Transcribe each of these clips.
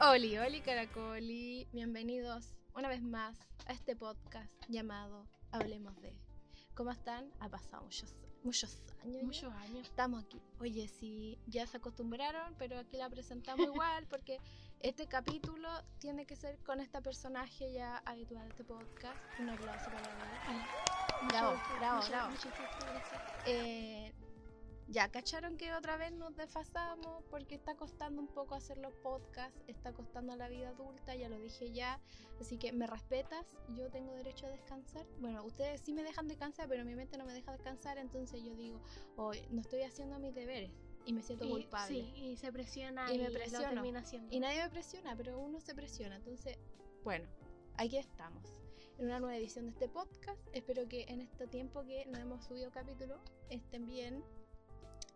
Oli, oli, caracoli. Bienvenidos una vez más a este podcast llamado Hablemos de. ¿Cómo están? Ha pasado muchos, muchos años. ya. Muchos años. Estamos aquí. Oye, sí, ya se acostumbraron, pero aquí la presentamos igual porque este capítulo tiene que ser con este personaje ya habitual de este podcast. Un aplauso para la Bravo, Muchas- bravo, bravo. gracias. Eh, ya, ¿cacharon que otra vez nos desfasamos? Porque está costando un poco hacer los podcasts, está costando la vida adulta, ya lo dije ya. Así que me respetas, yo tengo derecho a descansar. Bueno, ustedes sí me dejan descansar, pero mi mente no me deja descansar, entonces yo digo, hoy no estoy haciendo mis deberes y me siento Y- culpable. Sí, y se presiona Y y, me lo presiono. termina haciendo. Y nadie me presiona, pero uno se presiona. Entonces, bueno, aquí estamos. En una nueva edición de este podcast. Espero que en este tiempo que no hemos subido capítulo estén bien.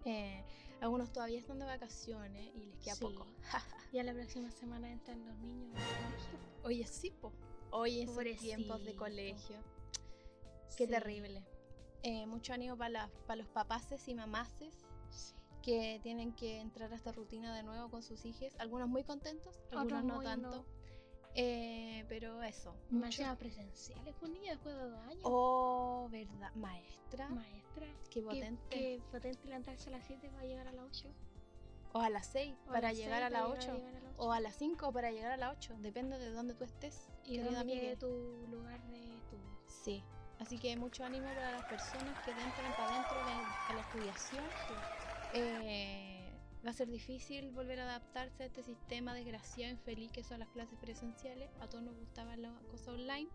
Eh, algunos todavía están de vacaciones y les queda Sí. poco. Ya la próxima semana entran los niños al colegio. Oye, sí, po. Oye, esos tiempos de colegio. Qué Sí, terrible. Eh, mucho ánimo para los papaces y mamaces sí. que tienen que entrar a esta rutina de nuevo con sus hijos. Algunos muy contentos, algunos Otros no tanto. no. Eh, pero eso. Encima presenciales, pues niña, después de dos años. Oh, verdad. Maestra. Maestra. Qué potente. qué potente levantarse a las 7 para llegar a las 8. O a las 6 O a para llegar seis a las para 8. llegar a las O a las 5 para llegar a las 8. Depende de dónde tú estés. Y amiga. tu lugar de estudio. Sí. Así que mucho ánimo para las personas que entran para adentro de a la estudiación. Eh, va a ser difícil volver a adaptarse a este sistema desgraciado, infeliz que son las clases presenciales. A todos nos gustaban las cosas online.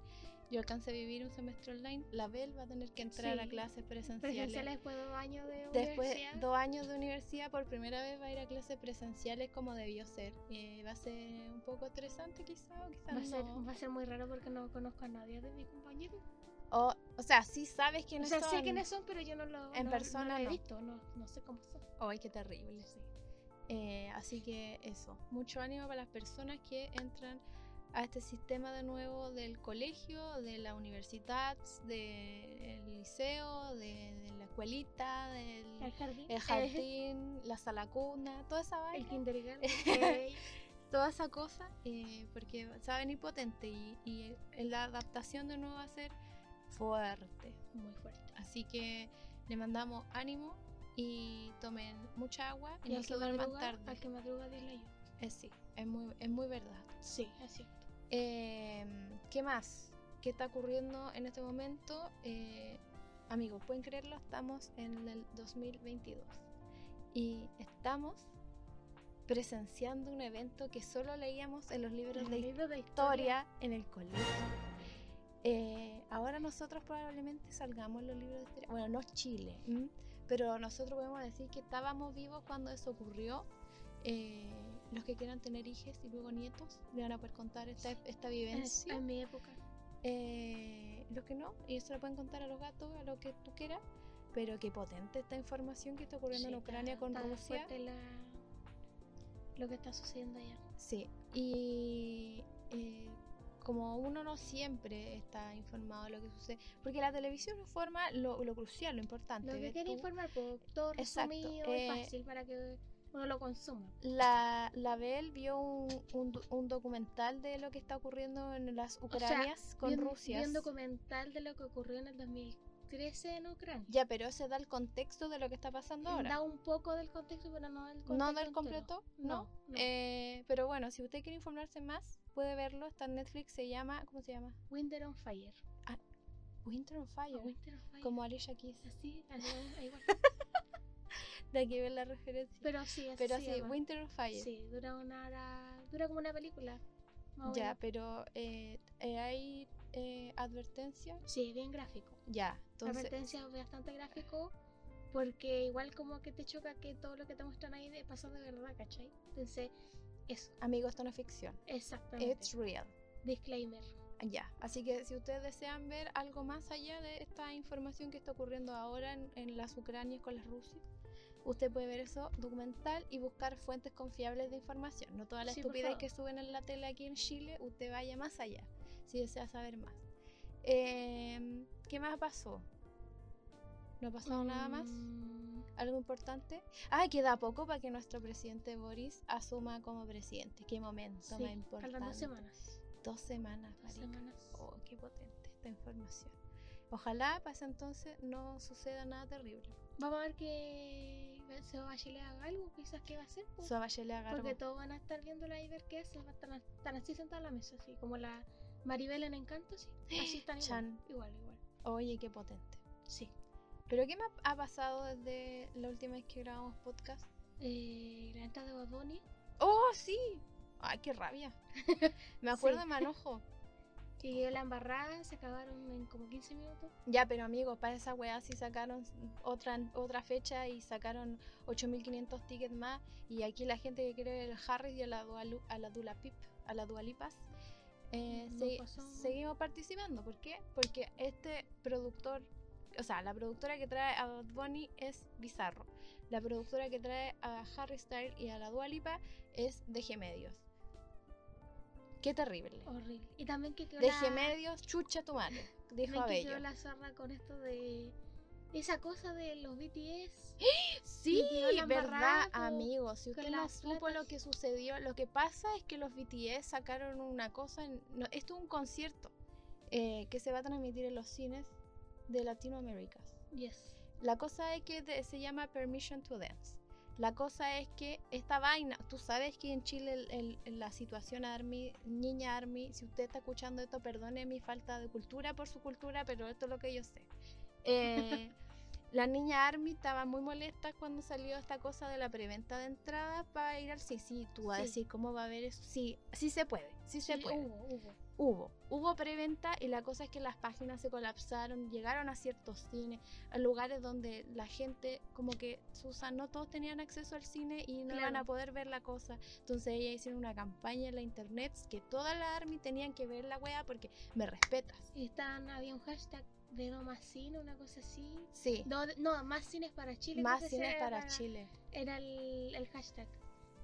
Yo alcancé a vivir un semestre online. La Bel va a tener que entrar a Sí. clases presenciales. Presenciales después de dos años de Después universidad. dos años de universidad, por primera vez va a ir a clases presenciales como debió ser. Eh, va a ser un poco estresante quizá o quizá Va a, ser, no. va a ser muy raro porque no conozco a nadie de mis compañeros. O, o sea, sí sabes O quiénes sea, son. sé quiénes son, pero yo no lo En no- persona no lo he visto, no, no sé cómo son. Ay, qué terrible. Eh, así que eso, mucho ánimo para las personas que entran a este sistema de nuevo del colegio, de la universidad, del liceo, de, de la escuelita, del El jardín. el jardín, la sala cuna, toda esa vaina. el kindergarten. toda esa cosa, eh, porque se va a venir potente y, y la adaptación de nuevo va a ser fuerte. muy fuerte. Así que le mandamos ánimo y tomen mucha agua y, Y no se duerman tarde. al que madruga, dile yo. Eh, sí, es muy, es muy verdad. Sí, es cierto. Eh, ¿Qué más? ¿Qué está ocurriendo en este momento? Eh, amigos, pueden creerlo, estamos en el 2022 y estamos presenciando un evento que solo leíamos en los libros El de libro de historia en el colegio. Eh, ahora nosotros probablemente salgamos los libros de historia. Bueno, no Chile, ¿m? pero nosotros podemos decir que estábamos vivos cuando eso ocurrió. Eh, los que quieran tener hijos y luego nietos le van a poder contar esta, esta En, vivencia. en mi época. Eh, los que no, ellos se lo pueden contar a los gatos, a lo que tú quieras. Pero qué potente esta información que está ocurriendo Sí, en Ucrania está- con está Rusia. la- lo que está sucediendo allá. Sí, y eh, como uno no siempre está informado de lo que sucede, porque la televisión informa lo, lo crucial, lo importante. Lo que ¿ves quiere tú? informar, pues, todo resumido eh, y fácil para que uno lo consuma. La, la Bel vio un, un un documental de lo que está ocurriendo en las sea, Ucranias con Vi un- Rusia. Vi un documental de lo que ocurrió en el 2013 en Ucrania. Ya, pero ese da el contexto de lo que está pasando ahora. Da un poco del contexto, pero no del contexto. no del completo, no. No, no. Eh, pero bueno, si usted quiere informarse más, puede verlo. Está en Netflix, se llama, ¿cómo se llama? Winter on Fire. Winter on Fire. O Winter on Fire. Como Alicia Keys. Así, igual. De aquí ver la referencia. Pero sí, así Pero sí, llama. Winter on Fire. Sí, dura una hora. Dura como una película. más Ya, pero eh, eh, hay eh, advertencia. Sí, bien gráfico. Ya, entonces. advertencia bastante gráfico. Porque igual como que te choca que todo lo que te muestran ahí de, pasa de verdad, ¿cachai? Entonces, eso, Amigos, esto no es ficción. exactamente. It's real. Disclaimer. Ya, así que si ustedes desean ver algo más allá de esta información que está ocurriendo ahora en, en las Ucranias con las Rusias, usted puede ver eso documental y buscar fuentes confiables de información. No toda la Sí, estupidez que suben en la tele aquí en Chile, usted vaya más allá si desea saber más. Eh, ¿Qué más pasó? ¿No ha pasado nada más? Algo importante. Ah, queda poco para que nuestro presidente Boris asuma como presidente. Qué momento Sí, más importante. faltan dos semanas. Dos semanas, Dos semanas. Oh, qué potente esta información. Ojalá para ese entonces no suceda nada terrible. Vamos a ver que se va a Chile haga algo, quizás que va a hacer. po. Suave Bachelet haga Porque algo. todos van a estar viéndola y ver qué hace. van a estar- Están así sentados a la mesa, así como la Maribel en Encanto, sí. Así están igual. Chan. Igual, igual. Oye, qué potente. Sí. ¿Pero qué me ha- pasado desde la última vez que grabamos podcast? Eh, la entrada de Bunny. ¡Oh, sí! ¡Ay, qué rabia! me acuerdo Sí. me enojo. Y la embarrada se acabaron en como 15 minutos. Ya, pero amigos, para esa weá sí sacaron otra, otra fecha y sacaron 8500 tickets más. Y aquí la gente que quiere el Harris y a la, Dua, Lu- a la Dula Pip, a la Dualipas, eh, No se- pasó. seguimos participando. ¿Por qué? Porque este productor, o sea, la productora que trae a Bad Bunny es Bizarro. La productora que trae a Harry Styles y a la Dualipa es DG Medios. Qué terrible. Horrible. Y también que quedó DG la- Medios, chucha tu madre, dijo que Abello. quedó la zorra con esto de... Esa cosa de los BTS. Sí, verdad, amigos. Si usted no supo platas. lo que sucedió, lo que pasa es que los BTS sacaron una cosa. en- no, esto es un concierto eh, que se va a transmitir en los cines de Latinoamérica. Yes. La cosa es que de- se llama Permission to Dance. La cosa es que esta vaina, tú sabes que en Chile el- el- el- la situación Army, niña Army, si usted está escuchando esto, perdone mi falta de cultura por su cultura, pero esto es lo que yo sé. Eh, la niña Army estaba muy molesta cuando salió esta cosa de la preventa de entradas para ir al. Sí, tú vas a decir cómo va a haber eso. Sí, sí se puede, sí se Sí, puede. Hubo, hubo. Hubo, hubo preventa y la cosa es que las páginas se colapsaron, llegaron a ciertos cines, a lugares donde la gente, como que Susan, no todos tenían acceso al cine y no iban Claro. a poder ver la cosa. Entonces ella hicieron una campaña en la internet que toda la army tenían que ver la wea porque me respetas. Están, había un hashtag de no más cine, una cosa así. Sí, No, no, más cines para Chile. más cines para era- Chile. Era el, el hashtag.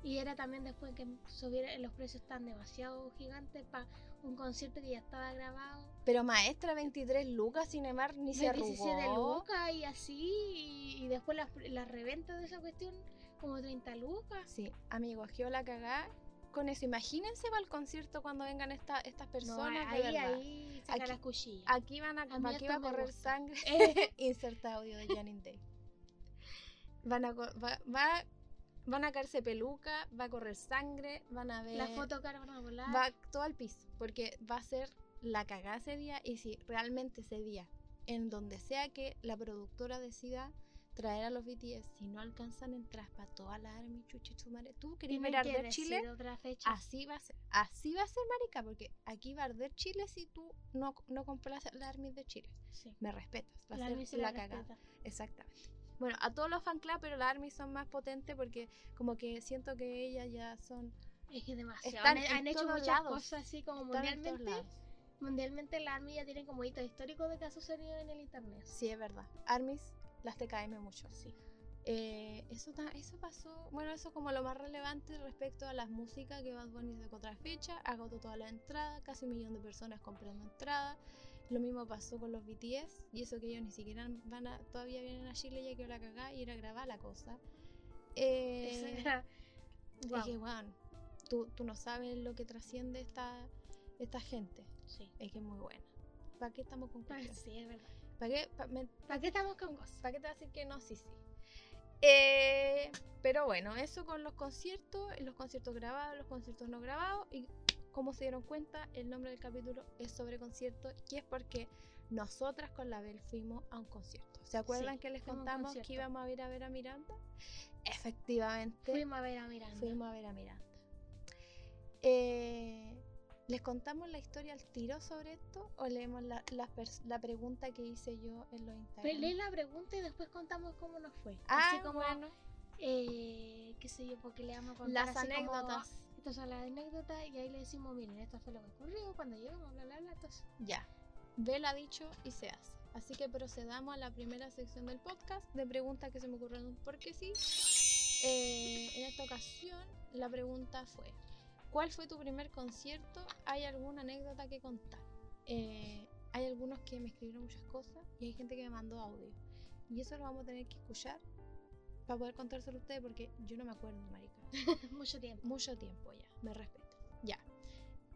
Y era también después que subieron los precios tan demasiado gigantes para un concierto que ya estaba grabado. Pero maestra, 23 lucas, Cinemar ni se de 17 arrugó. lucas y así. Y, y después las la reventa de esa cuestión, como 30 lucas. Sí, amigos, quedó la cagá con eso. Imagínense para el concierto cuando vengan esta- estas No, personas. de ahí, verdad. ahí saca Aquí- las cuchillas. Aquí van a, A aquí va a correr sangre. Inserta audio de Janine Day. Van a, va, va- van a caerse peluca, va a correr sangre, van a ver. Las fotocaras van a volar. Va todo al piso, porque va a ser la cagada ese día. Y si realmente ese día, en donde sea que la productora decida traer a los BTS, si no alcanzan entradas para toda la army, chuchi, tu madre, tú querías ver arder Chile. otra fecha. Así va a ser, así va a ser, marica, porque aquí va a arder Chile si tú no, no compras la Army de Chile. Sí. Me respetas, va La a ser se la, la cagada. Exactamente. Bueno, a todos los fan club, pero la Army son más potentes porque como que siento que ellas ya son Es que demasiado. Están han, han hecho muchas lados. cosas así como están mundialmente. Mundialmente la Army ya tiene como hito histórico de que ha sucedido en el internet. Sí, es verdad. Armies, las TKM mucho. Sí. Eh, eso, eso pasó, bueno, eso como lo más relevante respecto a las músicas que Bad Bunny sacó otra fecha, agotó toda la entrada, casi un millón de personas comprando entrada. Lo mismo pasó con los BTS, y eso que ellos ni siquiera van a, todavía vienen a Chile, ya que la cagá y ir a grabar la cosa. Eh, era- Es que, weón, tú, tú no sabes lo que trasciende esta, esta gente. Sí. Es que es muy buena. ¿Para qué estamos con Ah, cuestiones? sí, es verdad. ¿Para qué? pa- me- ¿Para qué estamos con cosas? ¿Para qué te vas a decir que no? Sí, sí. Eh, pero bueno, eso con los conciertos, los conciertos grabados, los conciertos no grabados. Y como se dieron cuenta, el nombre del capítulo es sobre conciertos. Y es porque nosotras con la Bel fuimos a un concierto. ¿Se acuerdan Sí, que les contamos concierto. que íbamos a ir a ver a Miranda? Efectivamente, Fuimos a ver a Miranda. fuimos a ver a Miranda. Eh, ¿Les contamos la historia al tiro sobre esto? ¿O leemos la, la pers- la pregunta que hice yo en los Instagram? Pero lee la pregunta y después contamos cómo nos fue. Ah, Así como, bueno. eh, qué sé yo, porque le vamos a contar Las así como, anécdotas. estas son las anécdotas y ahí le decimos, miren, esto fue lo que ocurrió cuando llegamos, bla, bla, bla. Entonces, Ya. Vela dicho y se hace. Así que procedamos a la primera sección del podcast de preguntas que se me ocurrieron porque sí. Eh, en esta ocasión la pregunta fue, ¿cuál fue tu primer concierto? ¿Hay alguna anécdota que contar? Eh, hay algunos que me escribieron muchas cosas y hay gente que me mandó audio. Y eso lo vamos a tener que escuchar para poder contárselo a ustedes porque yo no me acuerdo, marica. Mucho tiempo. Mucho tiempo ya, me respeto. Ya.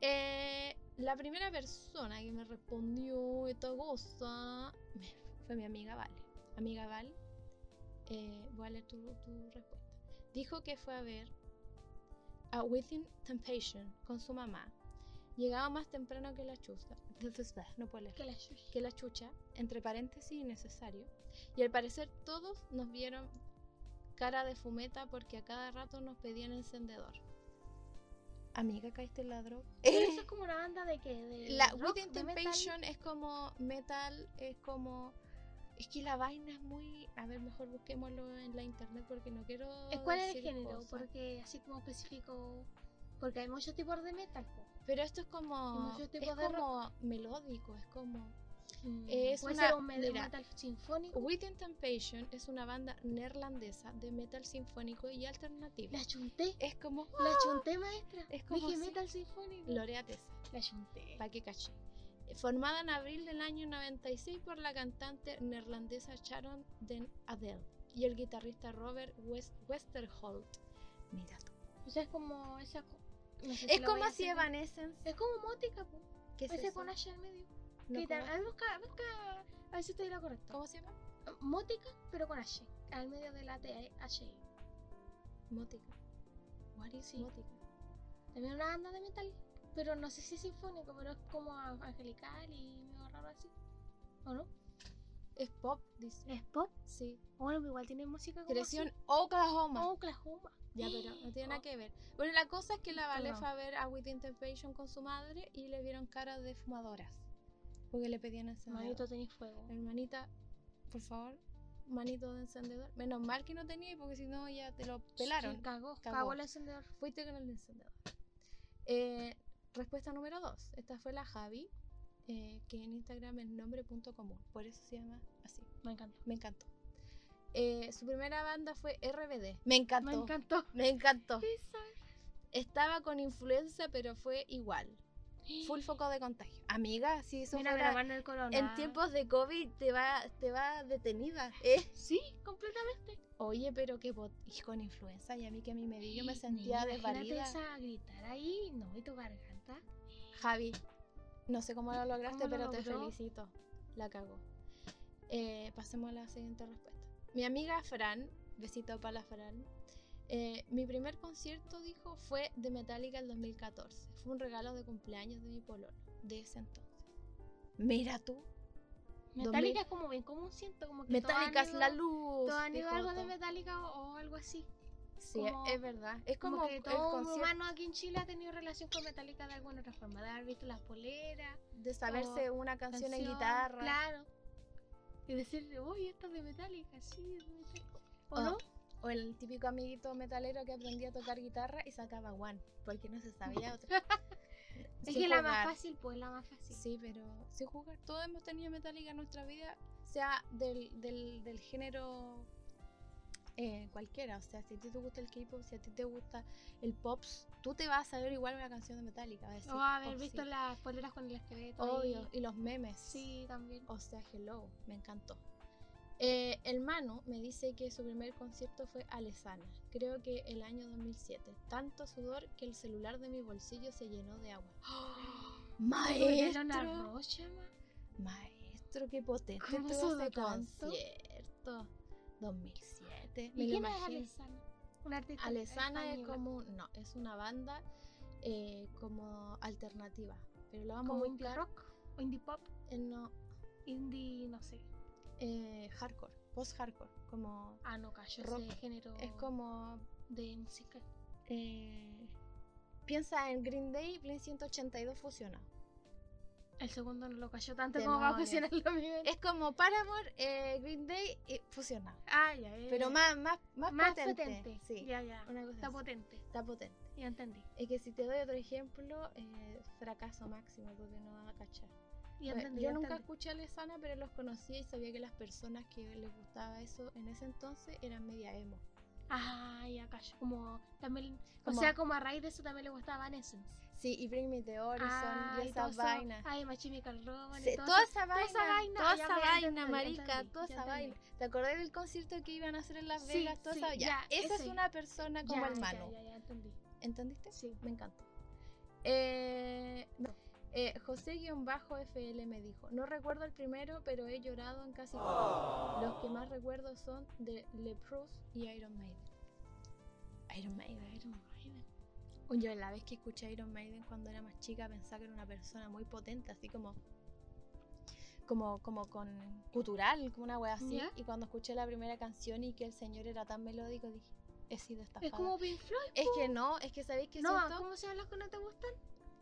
Eh, la primera persona que me respondió esta cosa fue mi amiga Vale. Amiga Val, eh, voy a leer tu, tu respuesta. Dijo que fue a ver a Within Temptation con su mamá. Llegaba más temprano que la chucha. No puedo leer Que la shush. que la chucha, entre paréntesis innecesario, y al parecer todos nos vieron cara de fumeta porque a cada rato nos pedían encendedor. Amiga, caíste en la droga. Pero eso es como una banda de que de La rock, metal. Temptation es como metal, es como... Es que la vaina es muy... A ver, mejor busquémoslo en la internet porque no quiero... Eh, ¿Cuál es el género? Porque así como específico. Porque hay muchos tipos de metal. Pero esto es como... muchos Es tipos de rock. como melódico, es como... Mm, Es Puede una- ser un me- mira, metal sinfónico. Within Temptation es una banda neerlandesa de metal sinfónico y alternativo. La chunté. Es como... La chunté, maestra. Es como Dije así. metal sinfónico. Lorea Tessa. La chunté. Pa' que caché. Formada en abril del año 96 por la cantante neerlandesa Sharon Den Adel y el guitarrista Robert West Westerholt. Mira tú. O sea, es como esa. no sé Es lo como voy a si hacer. Evanescence. Es como mótica, po. ¿Qué es Ese eso? con medio. No, ¿Qué tal? ¿cómo? A ver, busca, busca. A ver si estoy lo correcto. ¿Cómo se llama? Mótica, pero con H. Al medio de la T, H. Mótica. What is Sí. Mótica? También una banda de metal. Pero no sé si es sinfónico, pero es como angelical y medio raro así. ¿O no? Es pop, dice. ¿Es pop? Sí. Bueno, igual tiene música como así. en Oklahoma. Oklahoma. Ya, pero no tiene nada que ver. Bueno, la cosa es que la Vale Perdón. fue a ver a Within Temptation con su madre y le vieron cara de fumadoras. Porque le pedían encendedor. Manito tenéis fuego. Hermanita, por favor, manito de encendedor. Menos mal que no tenía porque si no ya te lo pelaron. Sí, cagó, Cagó. cagó el encendedor. Fuiste con el encendedor. Eh, respuesta número 2. Esta fue la Javi, eh, que en Instagram es nombre.común. Por eso se llama así. Me encantó. Me encantó. Eh, su primera banda fue RBD. Me encantó. Me encantó. Me encantó. Estaba con influenza, pero fue igual. Full foco de contagio. Amiga, si eso Mira, fuera- el en tiempos de COVID te va, te va detenida. ¿eh? Sí, completamente. Oye, pero que bot- y con influenza y a mí que a mí me dio, yo me sentía imagínate desvalida. esa a gritar ahí, no, y tu garganta. Javi, no sé cómo lo lograste, ¿Cómo lo pero te felicito. La cagó. Eh, pasemos a la siguiente respuesta. Mi amiga Fran, besito para la Fran. Eh, mi primer concierto, dijo, fue de Metallica el 2014. Fue un regalo de cumpleaños de mi pololo, de ese entonces. Mira tú, Metallica es como bien común, siento como que Metallica es la luz. todos han ido algo de. Metallica o, o algo así. Sí, como- es verdad. Es como, Como, que el todo concierto humano aquí en Chile ha tenido relación con Metallica de alguna otra forma. De haber visto las poleras, de saberse una canción, en guitarra. Claro. Y decirle, uy, esto es de Metallica, sí, es de Metallica. ¿O Oh, no? O el típico amiguito metalero que aprendía a tocar guitarra y sacaba one, porque no se sabía otra. Es que la más fácil, pues la más fácil. Sí, pero sin jugar. Todos hemos tenido Metallica en nuestra vida, sea del, del, del género eh, cualquiera. O sea, si a ti te gusta el K-pop, si a ti te gusta el pops, tú te vas a saber igual una canción de Metallica. vas a decir, o haber "Oh, visto sí". las poleras con el esqueleto. Obvio, ahí. y los memes. Sí, también. O sea, hello, me encantó. Eh, el Manu me dice que su primer concierto fue Alesana, creo que el año 2007. Tanto sudor que el celular de mi bolsillo se llenó de agua. Era una ¡Maestro! rocha, ma. Maestro, qué potente ¿Cómo ese tanto? concierto. 2007. Me ¿Y lo quién es imagino. Alessana? Un artista Alesana es como, no, es una banda eh, como alternativa. Pero lo vamos como a indie buscar rock o indie pop, en no, indie, no sé. Eh, hardcore, post-hardcore, como Ah, no, Rock. ese género es como de música. eh, piensa en Green Day, Blink 182 fusionado. El segundo no lo cayó tanto como para Demonios. fusionarlo bien. Es como Paramore, eh, Green Day eh, fusionado. Ah, ya, ya, Pero más, más, más, más potente. potente. Sí, Ya, ya. una cosa Está así. potente. Está potente. Ya entendí. Es que si te doy otro ejemplo, eh, fracaso máximo porque no vas a cachar. Entendí. yo nunca escuché a Lesana, pero los conocía y sabía que las personas que les gustaba eso en ese entonces eran media emo. Ya callo. Como también. Como- O sea, como a raíz de eso también le gustaba Evanescence. Sí, y Bring Me the Horizon Ah, y esas vainas. Ay, My Chemical Romance. Sí, toda esa vaina, esa vaina, toda esa vaina, marica, toda esa vaina. ¿Te acordás del concierto que iban a hacer en Las Sí, Vegas? Toda sí, esa- ya, ya, esa es una persona como el ya. Ya, ya, entendí. ¿Entendiste? Sí. Me encantó. Eh, no. Eh, José-FL me dijo, no recuerdo el primero, pero he llorado en casi todos. Los que más recuerdo son de Leprous y Iron Maiden. Iron Maiden. Iron Maiden. Yo la vez que escuché Iron Maiden cuando era más chica pensaba que era una persona muy potente, así como como como con cultural, como una wea así. ¿Ya? Y cuando escuché la primera canción y que el señor era tan melódico, dije, he sido Es estafada. como Pink Floyd. Es que no, es que sabéis que No, siento... ¿cómo se llaman las que no te gustan?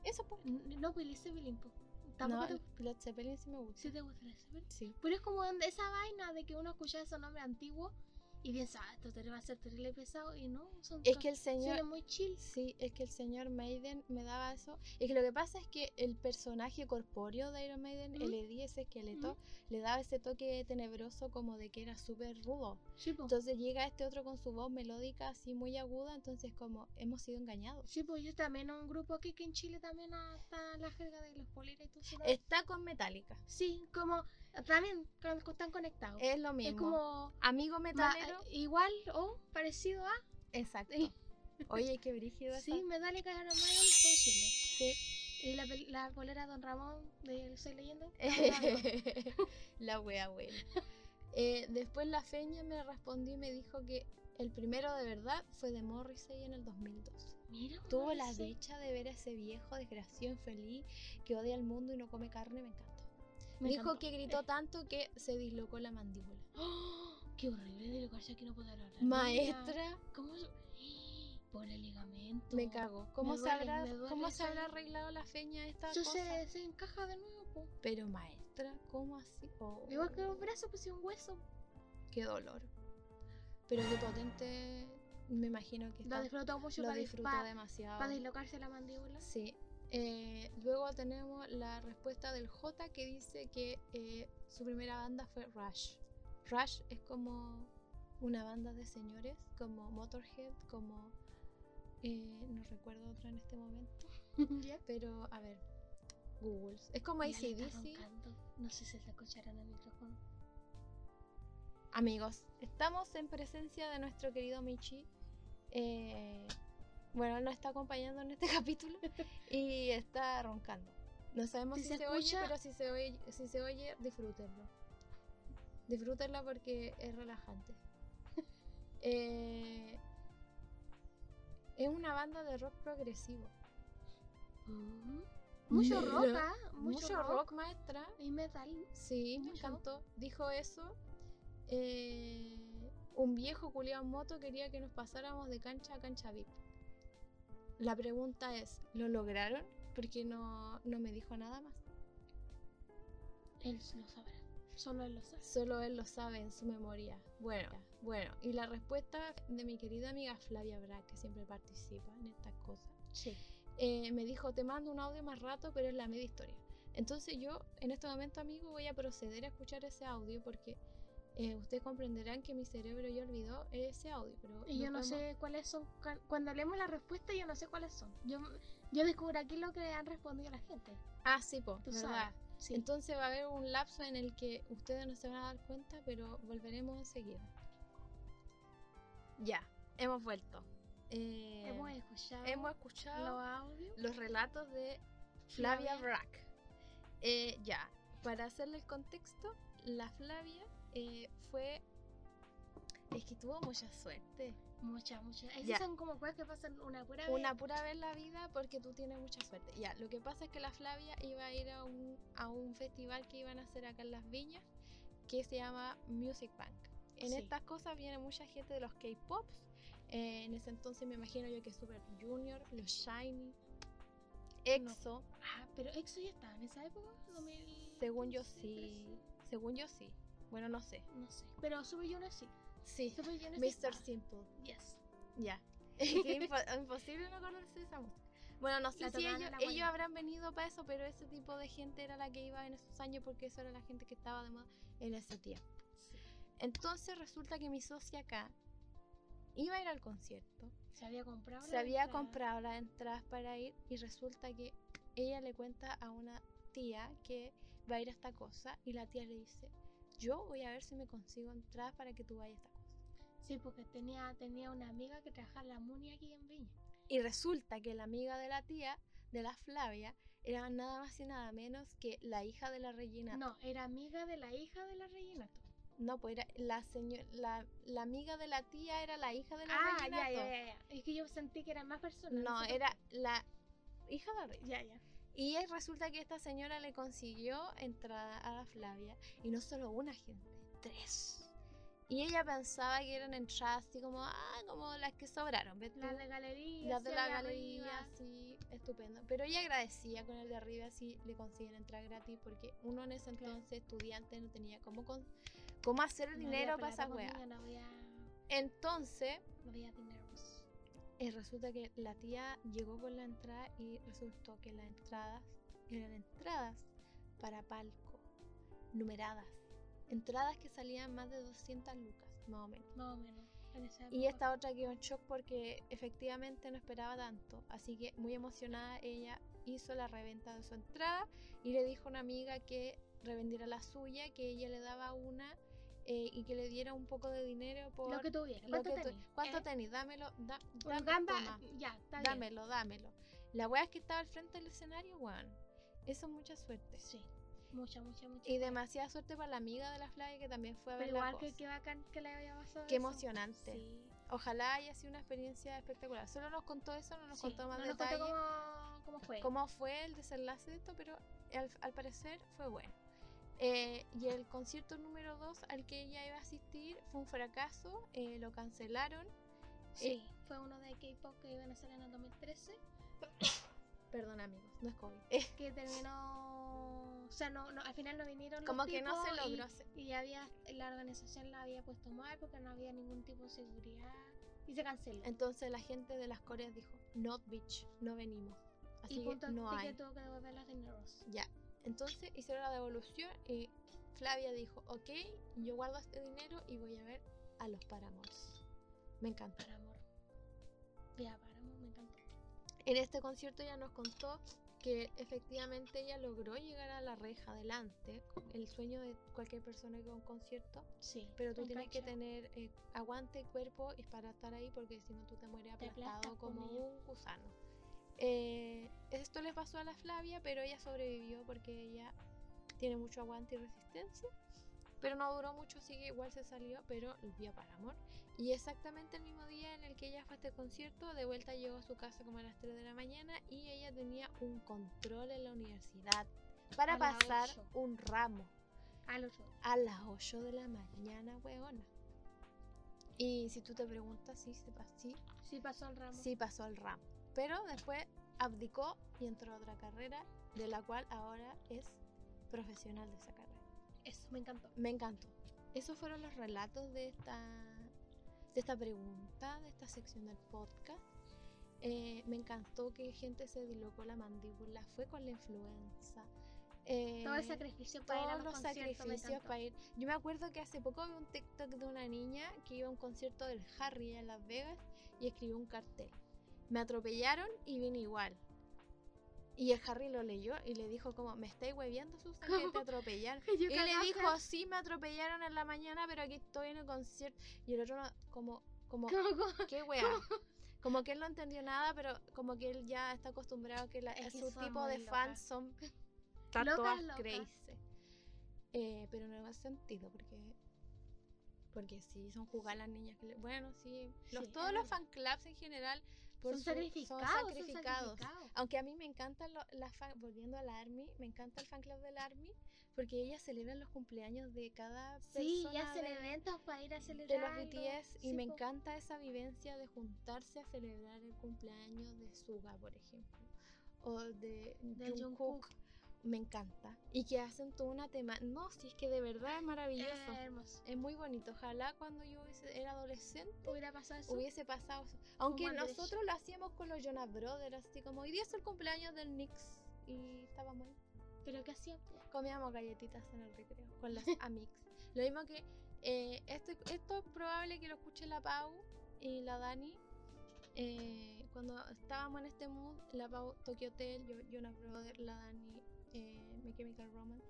Eso. N- No, pues Led Zeppelin, po. Tampoco No, te Led Zeppelin sí me gusta. ¿Sí te gusta Led Zeppelin? Sí. Pero es como esa vaina de que uno escucha esos nombres antiguos y piensa, ah, esto te va a ser terrible pesado y no, son Es que el señor... muy chill. Sí, es que el señor Maiden me daba eso. Es que lo que pasa es que el personaje corpóreo de Iron Maiden, el Ujú. Eddie, ese esqueleto, le daba ese toque tenebroso como de que era súper rudo. Sí. Entonces llega este otro con su voz melódica así muy aguda, entonces como hemos sido engañados. Sí, pues yo también un grupo aquí que en Chile también está la jerga de los poleras y todo. Está con Metallica. Sí, como también están conectados. Es lo Es mismo. como Amigo ma- metalero. igual o parecido a. Exacto. Sí. Oye, qué brígido Sí, esa. Metallica Iron Maiden, todo Chile. Sí. Y la, la polera Don Ramón de Soy Leyenda. la wea buena. Eh, después la feña me respondió y me dijo que el primero de verdad fue de Morrissey en el 2002. Mira, Tuvo la dicha de ver a ese viejo desgraciado infeliz que odia al mundo y no come carne, me encanta. Me Dijo encantó. que gritó tanto que se dislocó la mandíbula. ¡Oh! Qué horrible de locarse que no poder hablar. Maestra, ¿Cómo Por el ligamento. me cago. ¿Cómo, Me se, habrá, duele ¿cómo se habrá arreglado la feña esta Eso cosa? se, se encaja de nuevo, po. Pero maestra, ¿cómo así? Oh, Igual que los brazos, pues un hueso. Qué dolor. Pero qué potente, me imagino que Lo está. disfrutó mucho Lo para, disfrutó para, demasiado. dislocarse la mandíbula. Sí. Eh, luego tenemos la respuesta del J que dice que eh, su primera banda fue Rush. Rush es como una banda de señores, como Motorhead, como... eh, no recuerdo otra en este momento, ¿Ya? pero a ver, Google. Es como ACDC. No sé si se escuchará en el micrófono. Amigos, estamos en presencia de nuestro querido Michi. Eh, bueno, él nos está acompañando en este capítulo y está roncando. No sabemos Si si, se se, oye, pero si se oye, si se oye, disfrútenlo. Disfrútenlo porque es relajante. Eh, es una banda de rock progresivo. Mucho Mira, rock, ¿ah? Mucho, rock. maestra. Y metal. Sí, me Mucho. encantó. Dijo eso. Eh, un viejo culiao en moto quería que nos pasáramos de cancha a cancha VIP. La pregunta es, ¿lo lograron? Porque no, no me dijo nada más. Él lo sabrá. Solo él lo sabe. Solo él lo sabe en su memoria. Bueno, bueno. Y la respuesta de mi querida amiga Flavia Brack, que siempre participa en estas cosas, Sí. eh, me dijo, te mando un audio más rato, pero es la media historia. Entonces yo, en este momento, amigo, voy a proceder a escuchar ese audio porque eh, ustedes comprenderán que mi cerebro ya olvidó ese audio. Pero Y yo no podemos- sé cuáles son. cu- Cuando leemos la respuesta, yo no sé cuáles son. Yo, yo descubro aquí lo que han respondido la gente. Ah, sí, po, Tú ¿verdad? sabes. Sí. Entonces va a haber un lapso en el que ustedes no se van a dar cuenta, pero volveremos enseguida. Ya, hemos vuelto. Eh, hemos escuchado hemos escuchado los audios. los relatos de Flavia Flavia. Brack. Eh, ya, para hacerle el contexto, la Flavia eh, fue. Es que tuvo mucha suerte. Muchas, muchas. Esas son como cosas que pasan una pura Una vez. pura vez en la vida porque tú tienes mucha suerte. Ya, lo que pasa es que la Flavia iba a ir a un, a un festival que iban a hacer acá en Las Viñas que se llama Music Bank. En Sí. estas cosas viene mucha gente de los K-Pops. Eh, en ese entonces me imagino yo que Super Junior, los Shiny, EXO. Ah, pero EXO ya estaba en esa época. 2015, Según yo sí. 13. Según yo sí. Bueno, no sé. No sé. Pero Super Junior sí. Sí. Super Junior sí Mr. Simple. Yes. Ya. Impo- imposible no acordarse de esa música. Bueno, no sé si ellos, ellos habrán venido para eso, pero ese tipo de gente era la que iba en esos años porque eso era la gente que estaba de moda en ese tiempo. Entonces resulta que mi socia acá iba a ir al concierto Se había comprado. se la había entrada. comprado las entradas para ir y resulta que ella le cuenta a una tía que va a ir a esta cosa y la tía le dice, yo voy a ver si me consigo entradas para que tú vayas a esta cosa. Sí, porque tenía, tenía una amiga que trabajaba en la MUNI aquí en Viña. Y resulta que la amiga de la tía, de la Flavia, era nada más y nada menos que la hija de la Regina. No, era amiga de la hija de la Reginato. No, pues era la señora, la, la amiga de la tía era la hija de la Ah, Reginato. ya, ya, ya. Es que yo sentí que eran más personas. No, sé era la hija de la. Regina. Ya, ya. Y es- resulta que esta señora le consiguió entrada a la Flavia. Y no solo una gente, tres. Y ella pensaba que eran entradas así como, ah, como las que sobraron, ¿ves? Las de galería. Las de la galería, arriba. sí, estupendo. Pero ella agradecía con el de arriba si le consiguen entrar gratis, porque uno en ese Claro. entonces, estudiante, no tenía cómo, con- cómo hacer el No dinero para esa wea. No había, Entonces, no había dinero. Eh, resulta que la tía llegó con la entrada y resultó que las entradas eran entradas para palco, numeradas. Entradas que salían más de 200 lucas, más o menos. Más o menos. Y esta otra quedó en shock porque efectivamente no esperaba tanto. Así que muy emocionada ella hizo la reventa de su entrada y le dijo a una amiga que revendiera la suya, que ella le daba una eh, y que le diera un poco de dinero por Lo que tuviera. ¿Cuánto que tu- tenís? ¿Cuánto ¿Eh? Dámelo, da, dame, gamba, toma, ya, está bien. dámelo, dámelo. La wea es que estaba al frente del escenario, weón. Eso es mucha suerte. Sí. Mucha, mucha, mucha. Y demasiada suerte para la amiga de la Flavia que también fue a ver Pero la igual que cosa. qué bacán que le había pasado. Qué eso. emocionante. Sí. Ojalá haya sido una experiencia espectacular. Solo nos contó eso, no nos sí. contó más no nos contó detalles. cómo, cómo fue. Cómo fue el desenlace de esto, pero al, al parecer fue bueno. Eh, y el concierto número 2 al que ella iba a asistir fue un fracaso, eh, lo cancelaron. Sí, fue uno de K-pop que iban a hacer en el 2013. Perdón amigos, no es COVID. Eh, Que terminó. O sea, no, no, al final no vinieron. los como que no se y- logró hacer. Y había, la organización la había puesto mal porque no había ningún tipo de seguridad y se canceló. Entonces la gente de las Coreas dijo, not bitch, no venimos. Así y que punto no que hay. tuvo que devolver los dineros. Ya. Entonces hicieron la devolución y Flavia dijo, ok, yo guardo este dinero y voy a ver a los Paramores. Me encanta. Para amor. Ya, para amor, me encantó. En este concierto ella nos contó que efectivamente ella logró llegar a la reja adelante, el sueño de cualquier persona que va a un concierto, Sí. pero tú tienes que tener eh, aguante y cuerpo y para estar ahí porque si no tú te mueres aplastado como un gusano. Eh, esto le pasó a la Flavia, pero ella sobrevivió porque ella tiene mucho aguante y resistencia. Pero no duró mucho, así que igual se salió, pero el día para amor. Y exactamente el mismo día en el que ella fue a este concierto, de vuelta llegó a su casa como a las 3 de la mañana y ella tenía un control en la universidad para A pasar un ramo a las 8 de la mañana, weona. Y si tú te preguntas, sí, se Sí pasó el ramo. sí pasó el ramo. Pero después abdicó y entró a otra carrera, de la cual ahora es profesional de esa carrera. Eso, me encantó. Me encantó. Esos fueron los relatos de esta, de esta pregunta, de esta sección del podcast. Eh, me encantó que gente se dislocó la mandíbula, fue con la influenza. eh, Todo el sacrificio para ir a los, los sacrificios para ir. Yo me acuerdo que hace poco vi un TikTok de una niña que iba a un concierto del Harry en Las Vegas y escribió un cartel. Me atropellaron y vine igual. Y el Harry lo leyó y le dijo como, me estáis hueviando, Susan, que te atropellaron. Yo Y le dijo, sí, me atropellaron en la mañana, pero aquí estoy en el concierto. Y el otro no- como, como, ¿Cómo, cómo? qué wea. Como que él no entendió nada, pero como que él ya está acostumbrado a que la- Es que su tipo de fans son locas. crazy. Eh, pero no hace sentido porque porque sí son jugar las niñas que le- bueno sí, los, Sí, todos los fan clubs en general por Son su- sacrificados, son son sacrificados. sacrificados. aunque a mí me encantan lo- las fan- volviendo al ARMY me encanta el fan club del ARMY porque ellas celebran los cumpleaños de cada Sí, y persona hacen de- eventos para ir a de celebrar. los algo. BTS y Sí, me encanta esa vivencia de juntarse a celebrar el cumpleaños de Suga, por ejemplo, o de De Jungkook. Jungkook. Me encanta. Y que hacen toda una tema. No, si es que de verdad es maravilloso. Eh, hermoso. Es muy bonito. Ojalá cuando yo era adolescente ¿Hubiera pasado eso? hubiese pasado eso. Aunque nosotros lo hacíamos con los Jonas Brothers, así como hoy día es el cumpleaños del Knicks y estábamos ahí. ¿Pero qué hacían? Comíamos galletitas en el recreo con las Amix. Lo mismo que eh, esto, esto es probable que lo escuche la Pau y la Dani. eh, cuando estábamos en este mood, la Pau Tokyo Hotel, yo, Jonas Brother, la Dani, eh, My Chemical Romance.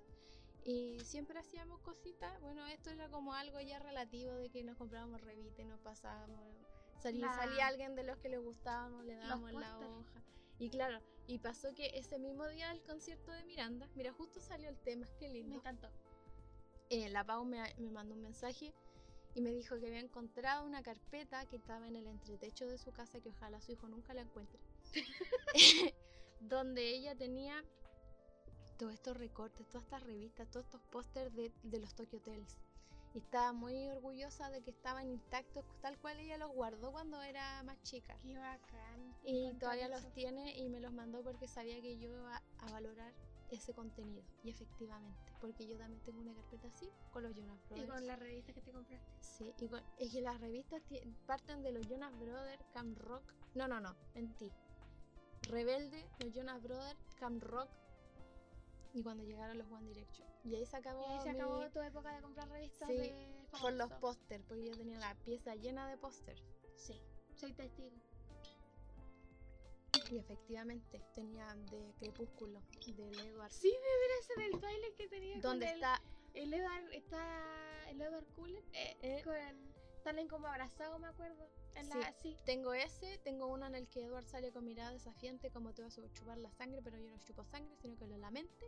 Y siempre hacíamos cositas. Bueno, esto era como algo ya relativo de que nos comprábamos revistas, nos pasábamos. Salía, La- salía alguien de los que le gustábamos, le dábamos la hoja. Y claro, y pasó que ese mismo día del concierto de Miranda, mira, justo salió el tema, qué Me lindo. encantó. Eh, la Pau me, me mandó un mensaje y me dijo que había encontrado una carpeta que estaba en el entretecho de su casa, que ojalá su hijo nunca la encuentre, donde ella tenía todos estos recortes, todas estas revistas, todos estos pósters de, de los Tokyo Hotels. Y estaba muy orgullosa de que estaban intactos, tal cual ella los guardó cuando era más chica. Qué bacán. Y todavía eso. los tiene y me los mandó porque sabía que yo iba a valorar ese contenido. Y efectivamente, porque yo también tengo una carpeta así con los Jonas Y Brothers. con la revista que te compraste. Sí, y con- es que las revistas parten de los Jonas Brothers, Camp Rock. No, no, no, mentí. Rebelde, los Jonas Brothers, Camp Rock. Y cuando llegaron los One Direction. Y ahí se acabó. Y ahí se mi- acabó tu época de comprar revistas Sí, de Por los pósters, porque yo tenía la pieza llena de pósters. Sí, soy testigo. Y efectivamente, tenía de Crepúsculo, de Edward. Sí, me mira ese del baile que tenía ¿Dónde con el- está? El Edward, está el Edward Cullen, eh, Eh. con, están como abrazados, me acuerdo. En la, sí. Tengo ese, tengo uno en el que Edward sale con mirada desafiante, como te vas a chupar la sangre, pero yo no chupo sangre, sino que lo lamente.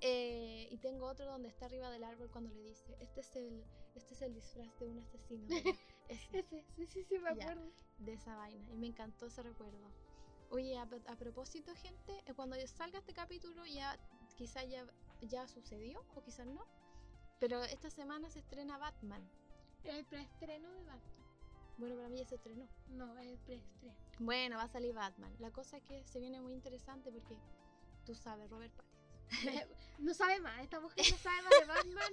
Eh, y tengo otro donde está arriba del árbol cuando le dice, este es el, este es el disfraz de un asesino. ¿verdad?". Ese, Ese, sí, sí, sí, me Ya. acuerdo. de esa vaina. Y me encantó ese recuerdo. Oye, a, a propósito, gente, eh, cuando salga este capítulo ya quizá ya, ya sucedió o quizás no. Pero esta semana se estrena Batman. El preestreno de Batman. Bueno, para mí ya se estrenó. No, el preestreno. Bueno, va a salir Batman. La cosa es que se viene muy interesante porque tú sabes, Robert Pattinson. no sabe más, esta mujer no sabe más de Batman.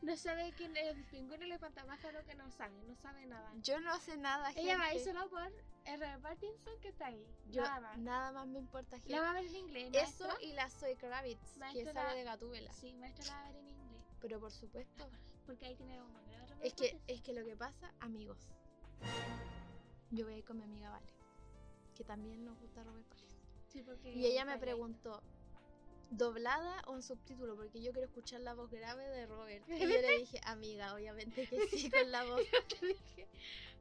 No sabe quién es el pingüino y el espantapájaro que no sabe, no sabe nada. Yo no sé nada, gente. Ella va a ir solo por el Robert Pattinson que está ahí. Yo, nada más. nada más me importa, gente. La va a ver en inglés. Eso y la Zoe Kravitz, que Maestra, sale la- de Gatúbela. Sí, maestra la va a ver en inglés. Pero por supuesto, Porque ahí tiene algo más es que, es que lo que pasa, amigos, yo voy a ir con mi amiga Vale, que también nos gusta Robert Pattinson. Sí, porque Y ella me preguntó, ¿doblada o en subtítulo? Porque yo quiero escuchar la voz grave de Robert. Y yo le dije, amiga, obviamente que sí, con la voz. Dije,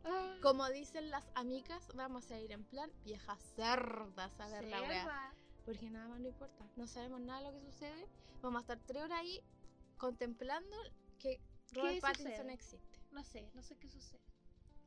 ah, Como dicen las amigas, vamos a ir en plan viejas cerdas a ver la wea. Porque nada más no importa. No sabemos nada de lo que sucede. Vamos a estar tres horas ahí contemplando que Robert Pattinson sucede? existe. No sé, no sé qué sucede.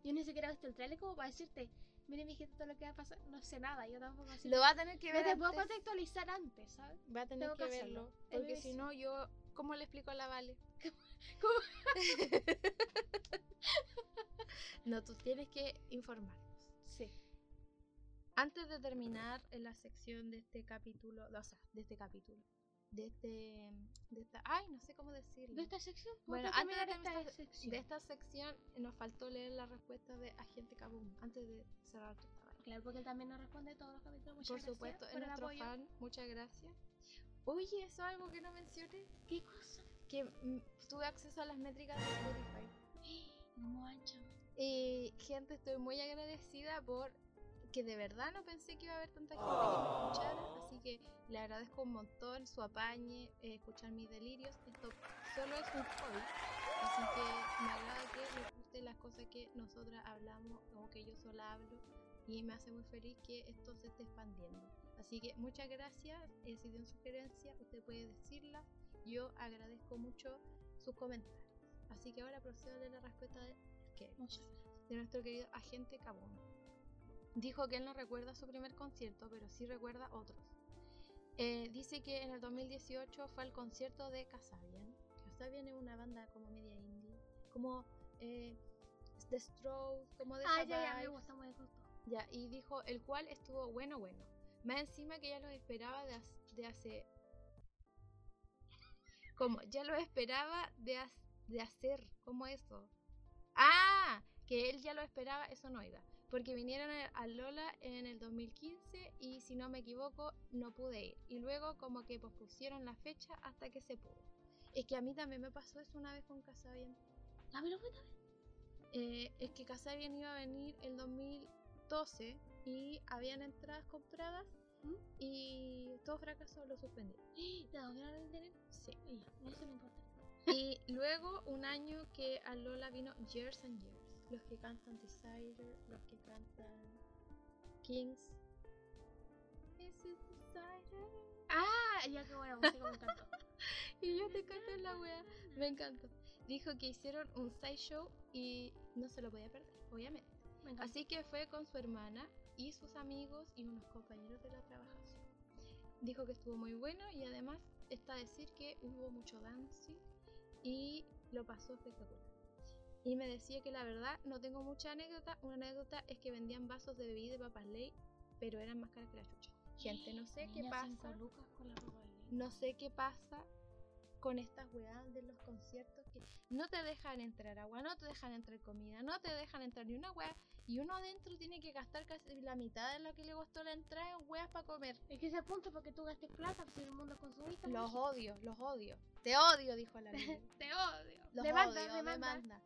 Yo ni siquiera he visto el trailer como para decirte, mire mi gente todo lo que va a pasar. No sé nada, yo tampoco sé. Lo va a tener que No ver te puedo contextualizar antes, ¿sabes? Va a tener tengo que, que verlo. Porque si no, yo. ¿Cómo le explico a la Vale? no, tú tienes que informarnos. Sí. Antes de terminar en la sección de este capítulo, o sea, de este capítulo, de este, de esta, ay, no sé cómo decirlo. ¿De esta sección? Bueno, ¿Puedo antes de terminar esta sección? De esta sección nos faltó leer la respuesta de Agente Kaboom antes de cerrar tu tabla. Claro, porque él también nos responde todos los capítulos. Muchas Por gracias supuesto, es por el nuestro apoyo. fan, muchas gracias. Oye, eso es algo que no mencioné, ¿Qué cosa? que mm, tuve acceso a las métricas de Spotify. No mancha. Y gente, estoy muy agradecida por que de verdad no pensé que iba a haber tanta gente que me escuchara, así que le agradezco un montón su apañe, eh, escuchar mis delirios. Esto solo es un hobby, así que me agrada que les guste las cosas que nosotras hablamos o que yo sola hablo y me hace muy feliz que esto se esté expandiendo. Así que muchas gracias, eh, si tienen sugerencias usted puede decirlas, yo agradezco mucho sus comentarios. Así que ahora procedo a leer la respuesta de, de nuestro querido agente Cabón. Dijo que él no recuerda su primer concierto, pero sí recuerda otros. Eh, dice que en el 2018 fue al concierto de Kasabian. Kasabian es una banda como media indie, como eh, The Strokes, como de Ah, ya, ya, me vibes. gusta, me gusta. Ya, y dijo el cual estuvo bueno, bueno. Más encima que ya lo esperaba de, de hace. Como, ya lo esperaba de, de hacer, como eso. ¡Ah! Que él ya lo esperaba, eso no iba. Porque vinieron a- Lola en el 2015 y si no me equivoco, no pude ir. Y luego, como que pospusieron la fecha hasta que se pudo. Es que a mí también me pasó eso una vez con Casabian. A mí no fue también. Eh, es que Casabian iba a venir el 2000, 12 y habían entradas compradas ¿Mm? y todo fracasó, lo suspendí. ¿Te el dinero? Sí. Eso no importa. Y luego un año que a Lola vino Years and Years. Los que cantan Desire, los que cantan Kings. Is Desire. Ah, ya que buena música me encantó. Y yo te canté la wea. Me encantó. Dijo que hicieron un side show y no se lo podía perder, obviamente. Así que fue con su hermana y sus amigos y unos compañeros de la trabajación. Dijo que estuvo muy bueno y además está a decir que hubo mucho dancing y lo pasó espectacular. Y me decía que la verdad no tengo mucha anécdota. Una anécdota es que vendían vasos de bebida de papas ley, pero eran más caras que la chucha. Gente, no sé qué pasa. lucas con la. No sé qué pasa con estas weas de los conciertos que no te dejan entrar agua, no te dejan entrar comida, no te dejan entrar ni una wea y uno adentro tiene que gastar casi la mitad de lo que le costó la entrada en weas para comer. Es que ese punto para que tú gastes plata, si el mundo consumista. Los odio, los odio. Te odio, dijo la. Te odio. Los demanda, odio, demanda. demanda.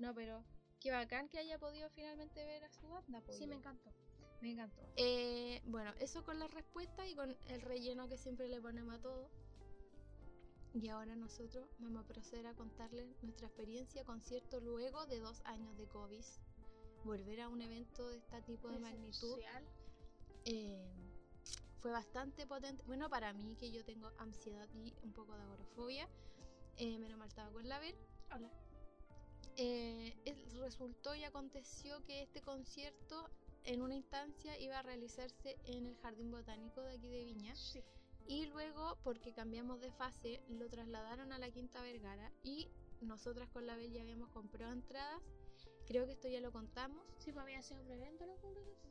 No, pero qué bacán que haya podido finalmente ver a su banda. po, Sí, me encantó. Me encantó. Eh, bueno, eso con la respuesta y con el relleno que siempre le ponemos a todo. Y ahora nosotros vamos a proceder a contarles nuestra experiencia concierto luego de dos años de COVID. Volver a un evento de este tipo de magnitud eh, fue bastante potente. Bueno, para mí que yo tengo ansiedad y un poco de agorafobia, eh, menos mal estaba con la ver. Hola. Eh, es- resultó y aconteció que este concierto en una instancia iba a realizarse en el Jardín Botánico de aquí de Viña Sí. y luego porque cambiamos de fase lo trasladaron a la Quinta Vergara y nosotras con la Bel ya habíamos comprado entradas. Creo que esto ya lo contamos. Sí, pues había sido preventa, ¿no?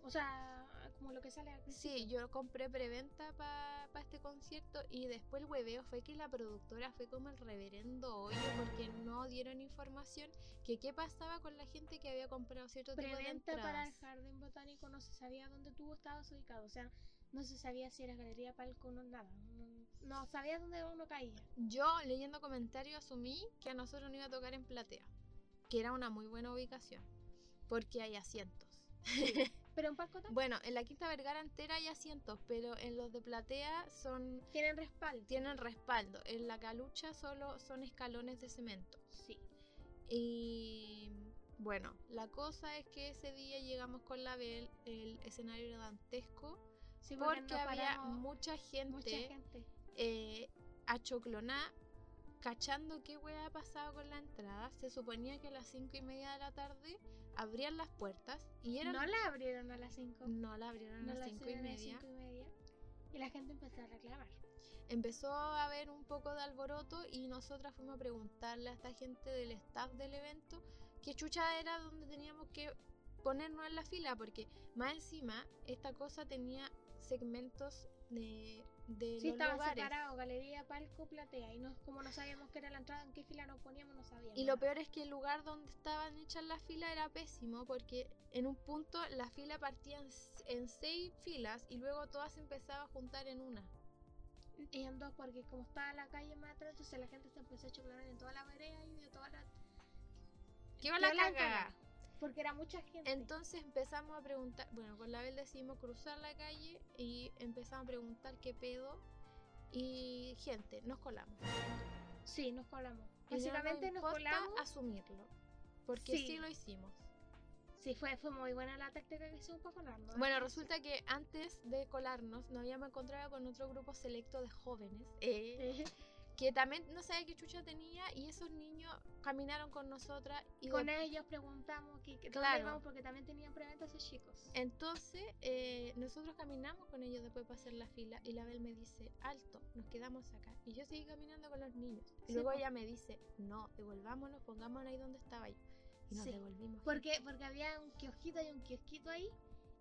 O sea, como lo que sale al principio. Sí, yo compré preventa para este concierto y después el hueveo fue que la productora fue como el reverendo hoyo porque no dieron información que qué pasaba con la gente que había comprado cierto tipo de Preventa para el entradas. jardín botánico no se sabía dónde tú estabas ubicado. O sea, no se sabía si era galería, palco, no, nada. No, no sabía dónde uno caía. Yo leyendo comentarios asumí que a nosotros nos iba a tocar en Platea, que era una muy buena ubicación porque hay asientos. Pero en palco también Bueno, en la Quinta Vergara entera hay asientos, pero en los de Platea son tienen respaldo. tienen respaldo. En la Calucha solo son escalones de cemento. Sí. Y bueno, la cosa es que ese día llegamos con la Bel, el escenario era dantesco, Sí, porque nos había mucha gente, mucha gente. eh, cachando qué hueá ha pasado con la entrada. Se suponía que a las cinco y media de la tarde abrían las puertas y eran... No la abrieron a las 5. no la abrieron No a la las cinco y abrieron a las media. cinco y media. Y la gente empezó a reclamar. empezó a haber un poco de alboroto y nosotras fuimos a preguntarle a esta gente del staff del evento qué chucha era donde teníamos que ponernos en la fila, porque más encima esta cosa tenía segmentos de, de Sí, los estaba lugares. separado, galería, palco, platea. Y no, como no sabíamos qué era la entrada, en qué fila nos poníamos, no sabíamos. Y lo nada. peor es que el lugar donde estaban hechas las filas era pésimo porque en un punto la fila partía en, seis filas y luego todas se empezaba a juntar en una. Y en dos, porque como estaba la calle más atrás, entonces la gente se empezó a choclar en toda la vereda y de toda la. ¡Qué va la cagada. Porque era mucha gente. Entonces empezamos a preguntar, bueno, con la Bel decidimos cruzar la calle y empezamos a preguntar qué pedo y gente, nos colamos. sí, nos colamos. Y no Básicamente nos importa colamos. asumirlo, porque sí. Sí. lo hicimos. Sí, fue, fue muy buena la táctica que hicimos para colarnos. ¿eh? Bueno, resulta que antes de colarnos nos habíamos encontrado con otro grupo selecto de jóvenes eh, Eh, que también no sabía qué chucha tenía y esos niños caminaron con nosotras y con de- ellos preguntamos que, que Claro. íbamos porque también tenían preventa esos chicos. Entonces, eh, nosotros caminamos con ellos después para hacer la fila y la Bel me dice, alto, nos quedamos acá. Y yo seguí caminando con los niños. Y Sí, luego ella me dice, no, devolvámonos, pongámonos ahí donde estaba yo. Y nos Sí, devolvimos. Porque, porque había un kiosquito y un kiosquito ahí.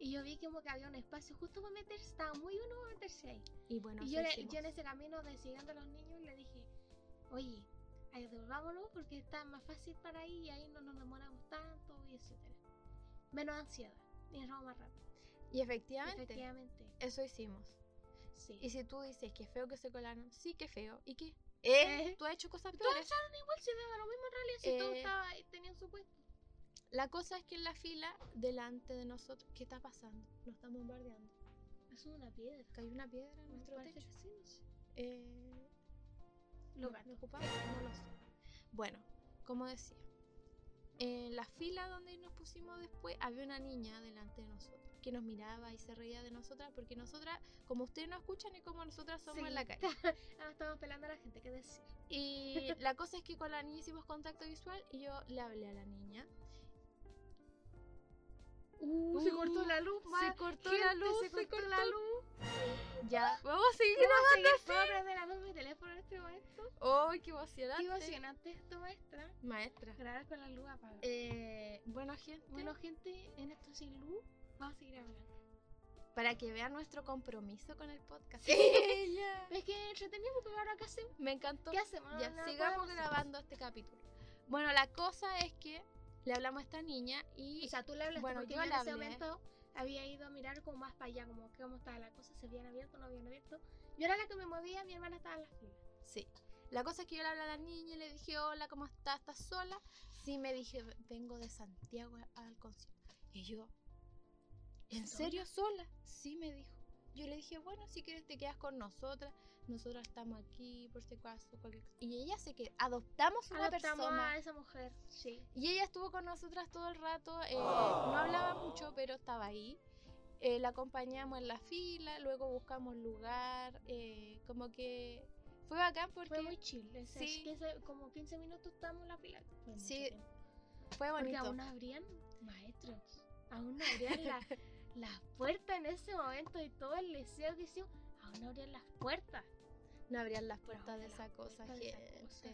Y yo vi como que había un espacio justo para meterse, estaba muy bueno para meterse ahí. Y bueno, y yo, le- yo en ese camino de siguiendo a los niños le dije, oye, ahí devolvámonos porque está más fácil para ahí y ahí no nos demoramos tanto y etcétera. Menos ansiedad y nos vamos más rápido. Y efectivamente, Efectivamente. eso hicimos. Sí. Y si tú dices que feo que se colaron, sí que feo. ¿Y qué? ¿Eh? Eh. ¿Tú has hecho cosas Todos peores? echaron igual, si daba lo mismo en realidad, si todos Eh. estaba, tenían su puesto. La cosa es que en la fila, delante de nosotros, ¿qué está pasando? Nos están bombardeando. Es una piedra. Cayó una piedra en nuestro techo. Eh, Los ¿me- gatos. ¿Me ocupaba? No lo sé. Bueno, como decía, en la fila donde nos pusimos después había una niña delante de nosotros que nos miraba y se reía de nosotras porque nosotras, como ustedes no escuchan, es como nosotras somos en la calle. Ah, estamos pelando a la gente, ¿qué decir? Y la cosa es que con la niña hicimos contacto visual y yo le hablé a la niña. Uh, se cortó la luz, Se cortó la luz, se cortó la luz. Ya, vamos a seguir ¿Puedo grabando ¿Puedo prender la luz de mi teléfono en este momento? ¡Oh, qué Qué emocionante! emocionante esto, maestra. Maestra. Grabar con la luz apagada. Eh, bueno, gente, Bueno, gente, en esto sin luz, vamos a seguir hablando. para que vean nuestro compromiso con el podcast. Sí. ya. Es que entretenido porque ahora qué hacemos. Me encantó. ¿Qué hacemos? Ya, No- sigamos grabando este capítulo. Bueno, la cosa es que le hablamos a esta niña y O sea, tú le hablaste Bueno, porque yo yo en ese momento había ido a mirar como más para allá, como que cómo estaba la cosa, se habían abierto, no habían abierto. Yo era la que me movía, mi hermana estaba en la fila. sí. La cosa es que yo le hablé a la niña y le dije, hola, ¿cómo estás? ¿Estás sola? Sí, me dije, vengo de Santiago al concierto. Y yo, ¿en ¿Sola? serio sola? Sí, me dijo. Yo le dije, bueno, si quieres te quedas con nosotras. Nosotras estamos aquí por si acaso. cualquier cosa". Y ella se quedó. Adoptamos una Adoptamos persona. a esa mujer, sí. Y ella estuvo con nosotras todo el rato. eh, no hablaba mucho, pero estaba ahí. Eh, la acompañamos en la fila, luego buscamos lugar. eh, como que fue bacán porque Fue muy chill. Sí. 15 como 15 minutos estábamos en la fila. Fue Sí, fue Porque bonito. aún abrían maestros. Aún no abrían la- las puertas en ese momento y todo el liceo que hicimos. Aún no abrían las puertas. No abrían las puertas de las esa cosa, puertas de esa gente. cosa.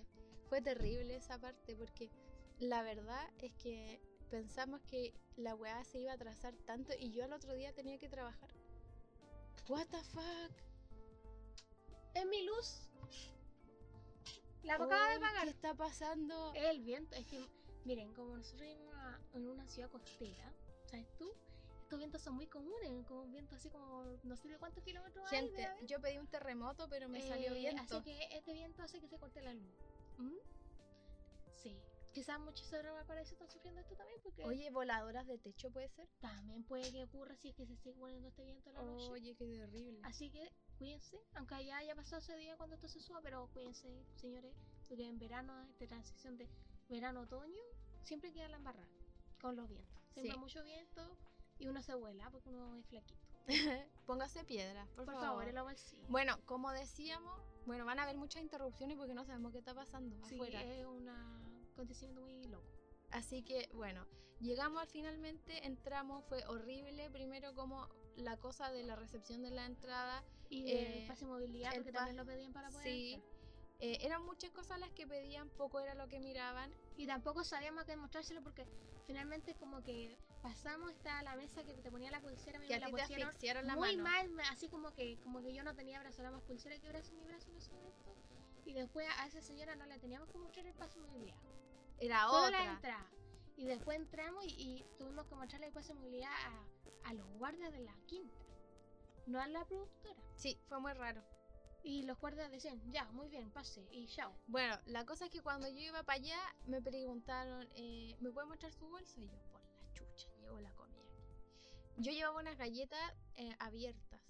Fue terrible esa parte porque la verdad es que pensamos que la weá se iba a atrasar tanto y yo al otro día tenía que trabajar. What the fuck? Es mi luz. La acaba de pagar. ¿Qué está pasando? El viento. Es que, miren, como nosotros vivimos en una ciudad costera, ¿sabes tú? Estos vientos son muy comunes, como un viento así como no sé de cuántos kilómetros hay, Gente, haber. yo pedí un terremoto, pero me salió Eh, viento. Así que este viento hace que se corte la luz. ¿Mm? Sí. Quizás muchos de Valparaíso están sufriendo esto también porque Oye, voladoras de techo puede ser. también puede que ocurra si es que se sigue poniendo este viento en la noche. Oye, qué terrible. Así que cuídense, aunque ya haya pasado ese día cuando esto se suba, pero cuídense, señores, porque en verano, esta transición de verano-otoño, siempre queda la embarrada con los vientos. Siempre Sí. mucho viento y uno se vuela porque uno es flaquito. Póngase piedra, por, Por, favor. favor, agua sí. Bueno, como decíamos, bueno, van a haber muchas interrupciones porque no sabemos qué está pasando Sí, afuera. es un acontecimiento muy loco. Así que, bueno, llegamos al finalmente, entramos, fue horrible. Primero como la cosa de la recepción de la entrada. Y Eh, el pase de movilidad, porque también lo pedían para poder Sí. entrar. eh, eran muchas cosas las que pedían, poco era lo que miraban. Y tampoco sabíamos qué mostrárselo porque finalmente como que pasamos hasta la mesa que te ponía la pulsera, me a la pusieron la muy mano. mal, me- así como que como que yo no tenía brazo, era más pulsera que brazo, mi brazo ese momento. Y después a esa señora no le teníamos que mostrar el paso de movilidad. Era Solo la otra. entrada. Y después entramos y, y tuvimos que mostrarle el paso de movilidad a, a los guardias de la quinta, no a la productora. Sí, fue muy raro. Y los guardias decían, ya, muy bien, pase, y chao. Bueno, la cosa es que cuando yo iba para allá, me preguntaron, eh, ¿me puede mostrar su bolso? Y yo, llevo la comida aquí. Yo llevaba unas galletas eh, abiertas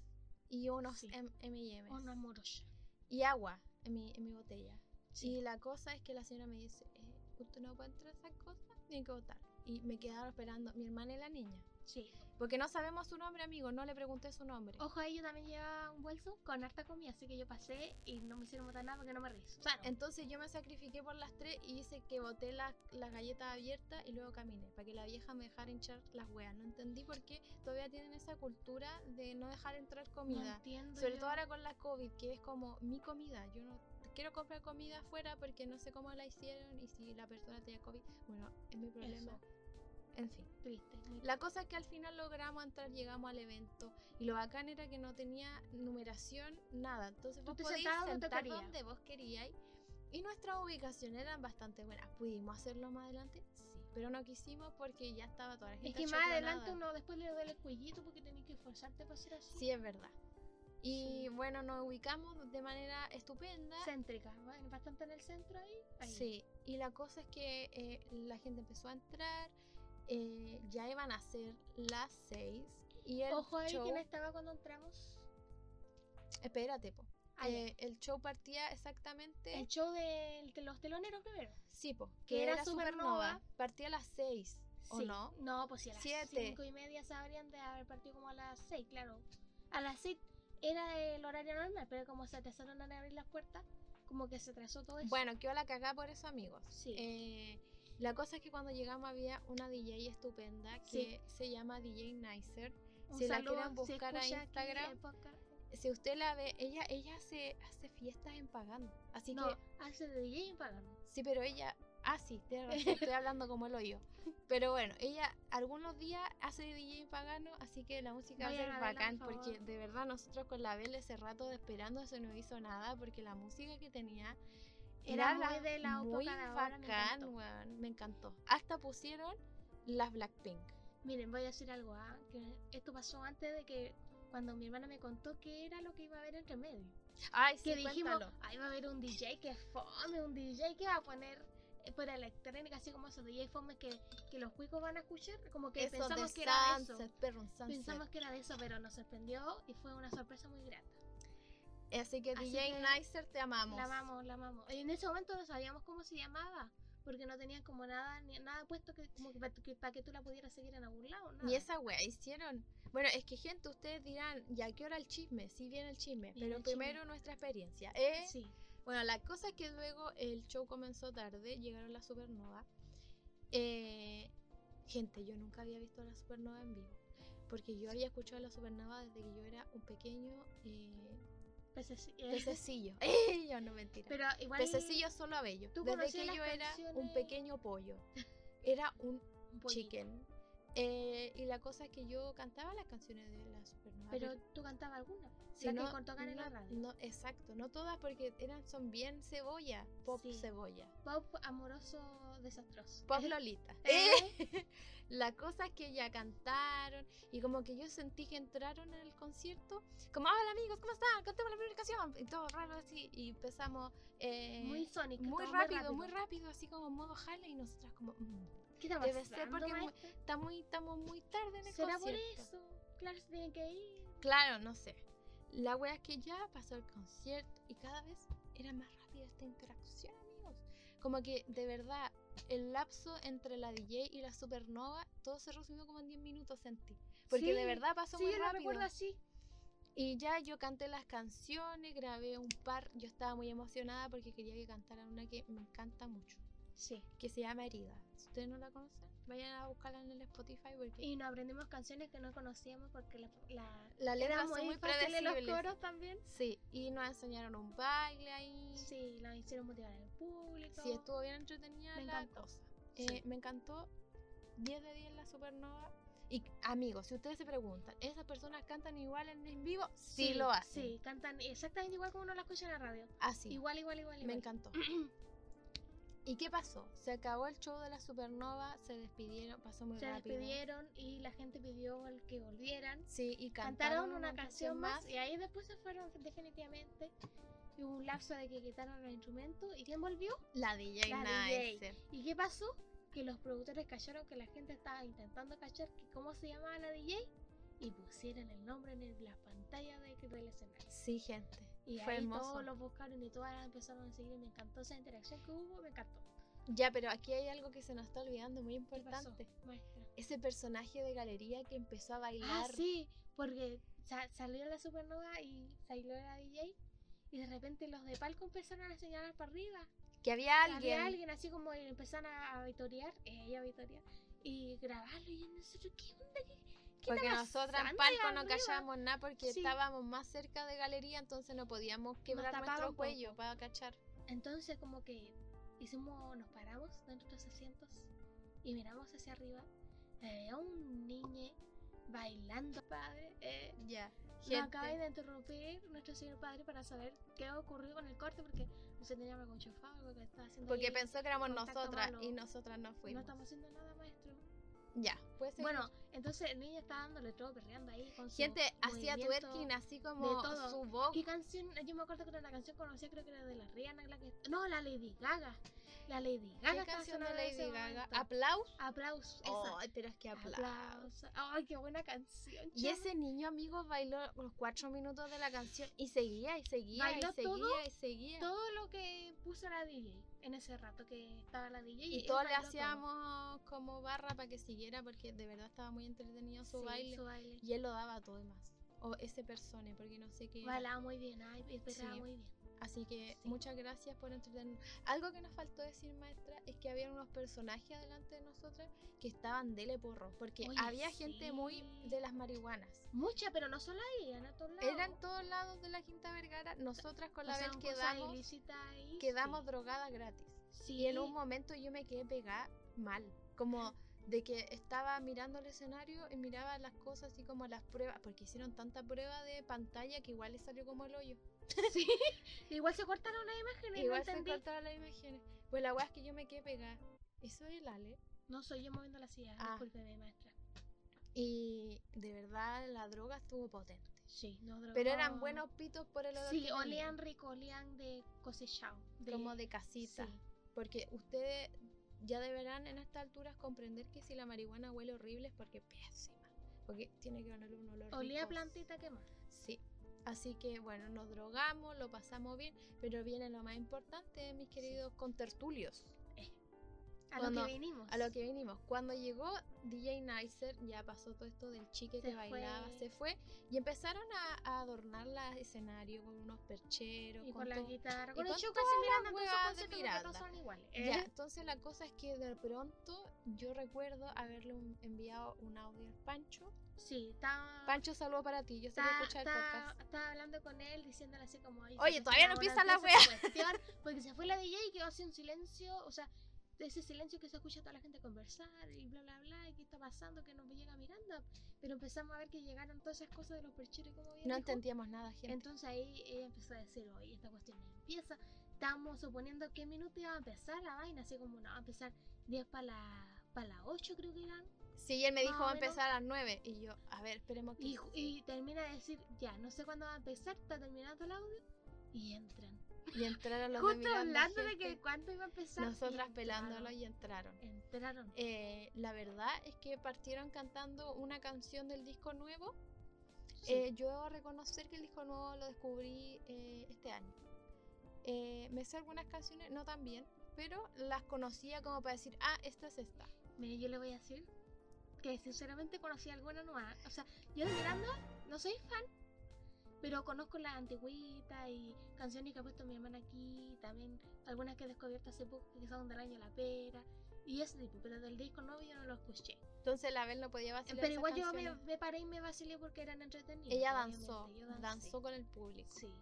y unos Sí. M&M's Una morocha. y agua en mi, en mi botella. Sí. Y la cosa es que la señora me dice, eh, usted no puede entrar esas cosas, tiene que votar. Y me quedaron esperando mi hermana y la niña. Sí. Porque no sabemos su nombre, amigo, no le pregunté su nombre. Ojo, ahí yo también llevaba un bolso con harta comida, así que yo pasé y no me hicieron botar nada porque no me revisaron. Entonces yo me sacrifiqué por las tres y hice que boté las, las galletas abiertas y luego caminé, para que la vieja me dejara hinchar las weas. No entendí por qué todavía tienen esa cultura de no dejar entrar no comida. entiendo. Sobre yo. todo ahora con la COVID, que es como mi comida. Yo no quiero comprar comida afuera porque no sé cómo la hicieron y si la persona tenía COVID, bueno, es mi problema. Eso, En fin. triste. La cosa es que al final logramos entrar, llegamos al evento y lo bacán era que no tenía numeración, nada. Entonces Tú vos podías sentar donde vos queríais y nuestras ubicaciones eran bastante buenas. ¿Pudimos hacerlo más adelante? Sí, pero no quisimos porque ya estaba toda la gente Es que más adelante uno después le duele el cuellito porque tenés que esforzarte para hacer así. Sí, es verdad. Y Sí. bueno, nos ubicamos de manera estupenda. Céntrica, bastante en el centro ahí. ahí. Sí, y la cosa es que eh, la gente empezó a entrar eh, ya iban a ser las 6 y el Ojo ahí, show... ¿quién estaba cuando entramos? Espérate, po. Ah. Eh, el show partía exactamente... El show de, los teloneros primero. Sí, po. que Que era era Supernova. Partía a las 6, ¿o Sí. no? No, pues sí, a las Siete. cinco y media se habrían de haber partido como a las 6, claro. A las 6 era el horario normal, pero como se atrasaron a abrir las puertas, como que se atrasó todo eso. Bueno, quedó la cagada por eso, amigos. Sí. Eh, la cosa es que cuando llegamos había una DJ estupenda que se llama DJ Nicer. Un si la quieren buscar a Instagram, podcast. Si usted la ve, ella ella hace, hace fiestas en pagano. Así No, que, hace de DJ en pagano. sí, pero ella. Ah, sí, razón, estoy hablando como el hoyo. Pero bueno, ella algunos días hace DJ en pagano, así que la música va a ser bacán, por porque de verdad nosotros con la Belle ese rato esperando eso no hizo nada, porque la música que tenía Era la- muy de la muy me bacán, weón, me encantó. Hasta pusieron las Blackpink. Miren, voy a decir algo, ¿ah? que esto pasó antes de que cuando mi hermana me contó qué era lo que iba a haber entre medio. Ay, sí, que dijimos, cuéntalo. ahí va a haber un DJ que fome, un DJ que va a poner eh, por electrónica, así como esos DJ fome que, que los cuicos van a escuchar, como que Eso pensamos que era de eso. Perro. Pensamos que era de eso, pero nos sorprendió y fue una sorpresa muy grata. Así que Así DJ que Nicer, te amamos. La amamos, la amamos. En ese momento no sabíamos cómo se llamaba, porque no tenían como nada, ni nada puesto que como para que, para que tú la pudieras seguir en algún lado, nada. Ni esa wea hicieron. Bueno, es que gente, ustedes dirán, ya qué hora el chisme, sí viene el chisme, Viene pero el primero chisme. nuestra experiencia. ¿eh? Sí, Bueno, la cosa es que luego el show comenzó tarde, llegaron las supernova. Eh, gente, yo nunca había visto la supernova en vivo, porque yo había escuchado la supernova desde que yo era un pequeño eh, pececi- pececillo. ¡Eh! yo no mentira. pero igual Pececillo solo a bello. ¿Tú Desde que yo era un canciones? pequeño pollo. Era un un chicken. Eh, y la cosa es que yo cantaba las canciones de la supernova. Pero tú cantabas alguna, si no, que tocan en la radio. no, exacto, no todas porque eran, son bien cebolla, pop Sí. cebolla, Pop amoroso desastroso. pop lolita. ¿Eh? La cosa es que ya cantaron y como que yo sentí que entraron en el concierto, como, hola amigos, ¿cómo están? Cantemos la primera canción. Y todo raro así, y empezamos eh, muy Sonic. muy todo rápido, muy rápido, así como modo jale y nosotras como, "Mm, ¿Qué está Debe ser porque muy- está muy, estamos muy tarde en el ¿Será por concierto. eso? Claro, se tienen que ir. Claro, no sé. La wea es que ya pasó el concierto y cada vez era más rápida esta interacción, amigos. Como que de verdad, el lapso entre la DJ y la supernova, todo se resumió como en 10 minutos sentí. Porque Sí, de verdad pasó Sí, muy yo rápido. recuerdo así. Y ya yo canté las canciones, grabé un par. Yo estaba muy emocionada porque quería que cantaran una que me encanta mucho, Sí. que se llama Herida. Si ustedes no la conocen, vayan a buscarla en el Spotify porque Y nos aprendimos canciones que no conocíamos porque la, la, era son muy fácil en los coros también. Sí, y nos enseñaron un baile ahí. Sí, la hicieron motivar al público. Sí, estuvo bien entretenida Me la encantó. cosa. Sí. Eh, me encantó 10 de 10 la supernova. Y amigos, si ustedes se preguntan, ¿esas personas cantan igual en, vivo? Sí, lo hacen. Sí, cantan exactamente igual como uno la escucha en la radio. Así. Igual, igual, igual. Me igual. encantó. ¿Y qué pasó? Se acabó el show de la supernova, se despidieron, pasó muy Se rápido. despidieron y la gente pidió que volvieran. Sí, y Cantaron, cantaron, una canción más y ahí después se fueron definitivamente. Y hubo un lapso de que quitaron el instrumento. ¿Y quién volvió? La DJ La Nicer. ¿Y qué pasó? Que los productores callaron que la gente estaba intentando cachar que cómo se llamaba la DJ y pusieron el nombre en el- la pantalla de, del escenario. Sí, gente. Y Fue ahí hermoso. todos los buscaron y todas empezaron a seguir y me encantó esa interacción que hubo, me encantó. Ya, pero aquí hay algo que se nos está olvidando, muy ¿Qué pasó, importante. Ese personaje de galería que empezó a Ah, bailar. sí, porque sa- salió la supernova y salió la DJ y de repente los de palco empezaron a señalar para arriba. Que había alguien. Había alguien así como empezaron a, a vitorear, eh, ella a vitorear y grabarlo y nosotros, ¿qué onda? ¿Qué, qué Porque nosotras en palco no arriba?" callábamos nada porque Sí. estábamos más cerca de galería, entonces no podíamos quebrar nuestro cuello para cachar. Entonces como que hicimos, nos paramos de nuestros asientos y miramos hacia arriba. Había un niño bailando, padre. Eh, Ya. nos acaba de interrumpir nuestro señor padre para saber qué ocurrió con el corte porque no se tenía algo enchufado, algo que estaba haciendo Porque ahí. pensó que éramos nosotras malo. y nosotras no no fuimos. estamos haciendo nada, maestro. Ya, pues Bueno, entonces el niño estaba dándole todo, perreando ahí con su gente hacía movimiento. twerking así como todo. su voz. ¿Qué canción? Yo me acuerdo que era una canción conocida, creo que era de la Rihanna. La que... No, la Lady Gaga. La Lady Gaga. ¿Qué canción de Lady Gaga? momento. ¿Aplausos? Aplausos. esa. Ay, pero es que aplausos. Aplausos. Ay, qué buena canción. Y ese niño, amigos, bailó los cuatro minutos de la canción y seguía y seguía Bailó y seguía todo, y seguía. Todo lo que puso la DJ en ese rato que estaba la DJ. y todos le todo. hacíamos como barra para que siguiera porque de verdad estaba muy entretenido su Sí, baile. su baile. Y él lo daba todo y más. O ese persone, porque no sé qué. Bailaba muy bien, ay, esperaba Sí. muy bien. Así que Sí. muchas gracias por entretenernos. Algo que nos faltó decir, maestra, es que había unos personajes delante de nosotras que estaban dele porro. Porque Oye, había gente muy de las marihuanas. Mucha, pero no solo ahí, eran a todos lados. Eran todos lados de la Quinta Vergara. Nosotras con la vez quedamos, ahí, quedamos sí. drogadas gratis. Sí. Y en un momento yo me quedé pegada mal. Como de que estaba mirando el escenario y miraba las cosas así como las pruebas. Porque hicieron tanta prueba de pantalla que igual le salió como el hoyo. Sí. Igual se cortaron las imágenes, Igual no se cortaron las imágenes. Pues la weá es que yo me quedé pegada. Eso es el Ale. No soy yo moviendo la silla, Ah. discúlpeme, maestra. Y de verdad la droga estuvo potente. Sí, no Pero eran buenos pitos por el olor Sí, que olían rico, olían de cosechado. como de casita. Sí. Porque ustedes ya deberán en estas alturas comprender que si la marihuana huele horrible es porque pésima. Porque tiene que oler un olor Olía rico. plantita que más. Sí. Así que bueno, nos drogamos, lo pasamos bien, pero viene lo más importante, mis queridos contertulios. A Cuando- lo que vinimos. A lo que vinimos. Cuando llegó DJ Nicer, ya pasó todo esto del chique que Se bailaba, fue. se fue. Y empezaron a, a adornar la escenario con unos percheros. Y con con la todo. guitarra. y Con el con todas las de conceptos que Miranda. son iguales. Ya, ¿eh? entonces la cosa es que de pronto yo recuerdo haberle un- enviado un audio al Pancho. Sí, está. Pancho, saludo para ti, yo sé que el podcast. estaba hablando con él, diciéndole así como... "Ay, Oye, se todavía no empieza la esa cuestión", Porque se fue la DJ y quedó así un silencio, o sea, de ese silencio que se escucha a toda la gente conversar y bla, bla, bla, y qué está pasando, que no me llega Miranda. Pero empezamos a ver que llegaron todas esas cosas de los percheros como bien No dijo. entendíamos nada, gente. Entonces ahí ella empezó a decir, oye, esta cuestión empieza. Estábamos suponiendo qué minuto iba a empezar la vaina, así como no, va a empezar 10 para la, para la 8 creo que eran. Sí, y él me dijo va a empezar a las 9. Y yo, a ver, esperemos que. Y, y termina de decir, ya, no sé cuándo va a empezar, está terminando el audio. Y entran. Y entraron los de Justo Miranda, hablando de gente. que cuándo iba a empezar. Nosotras entraron. pelándolo y entraron. Entraron. Eh, la verdad es que partieron cantando una canción del disco nuevo. Sí. Eh, yo debo reconocer que el disco nuevo lo descubrí eh, este año. Eh, me sé algunas canciones, no tan bien, pero las conocía como para decir, ah, esta es esta. Mire, yo le voy a decir que sinceramente conocí alguna nueva. O sea, yo de Miranda no soy fan, pero conozco las antigüitas y canciones que ha puesto mi hermana aquí, también algunas que he descubierto hace poco que son del año La Pera y ese tipo, pero del disco nuevo yo no lo escuché. Entonces la Bel no podía vacilar Pero esas igual yo me, paré y me vacilé porque eran entretenidas. Ella danzó, danzó con el público. Sí.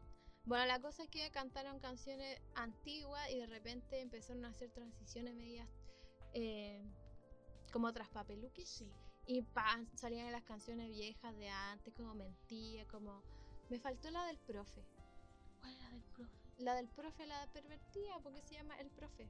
Bueno, la cosa es que cantaron canciones antiguas y de repente empezaron a hacer transiciones medias eh, como traspapeluquis. Sí. Y pa, salían las canciones viejas de antes, como mentía, como... Me faltó la del profe. ¿Cuál era del profe? La del profe, la pervertida, porque se llama El Profe.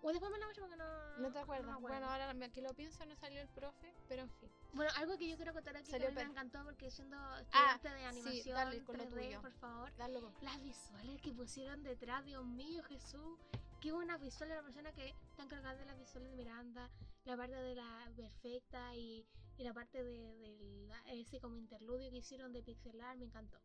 O después me la muestro porque no. ¿No te acuerdas? acuerdo. bueno, ahora que lo pienso no salió El Profe, pero en fin. Bueno, algo que yo quiero contar aquí Salió que a mí me encantó porque siendo estudiante de animación Ah, dale con lo 3D, tuyo. por favor, Dale con- las visuales que pusieron detrás, Dios mío, Jesús. Qué buenas visuales, la persona que está encargada de las visuales de Miranda, la parte de la perfecta y, y la parte de, de la- ese como interludio que hicieron de pixelar, me encantó.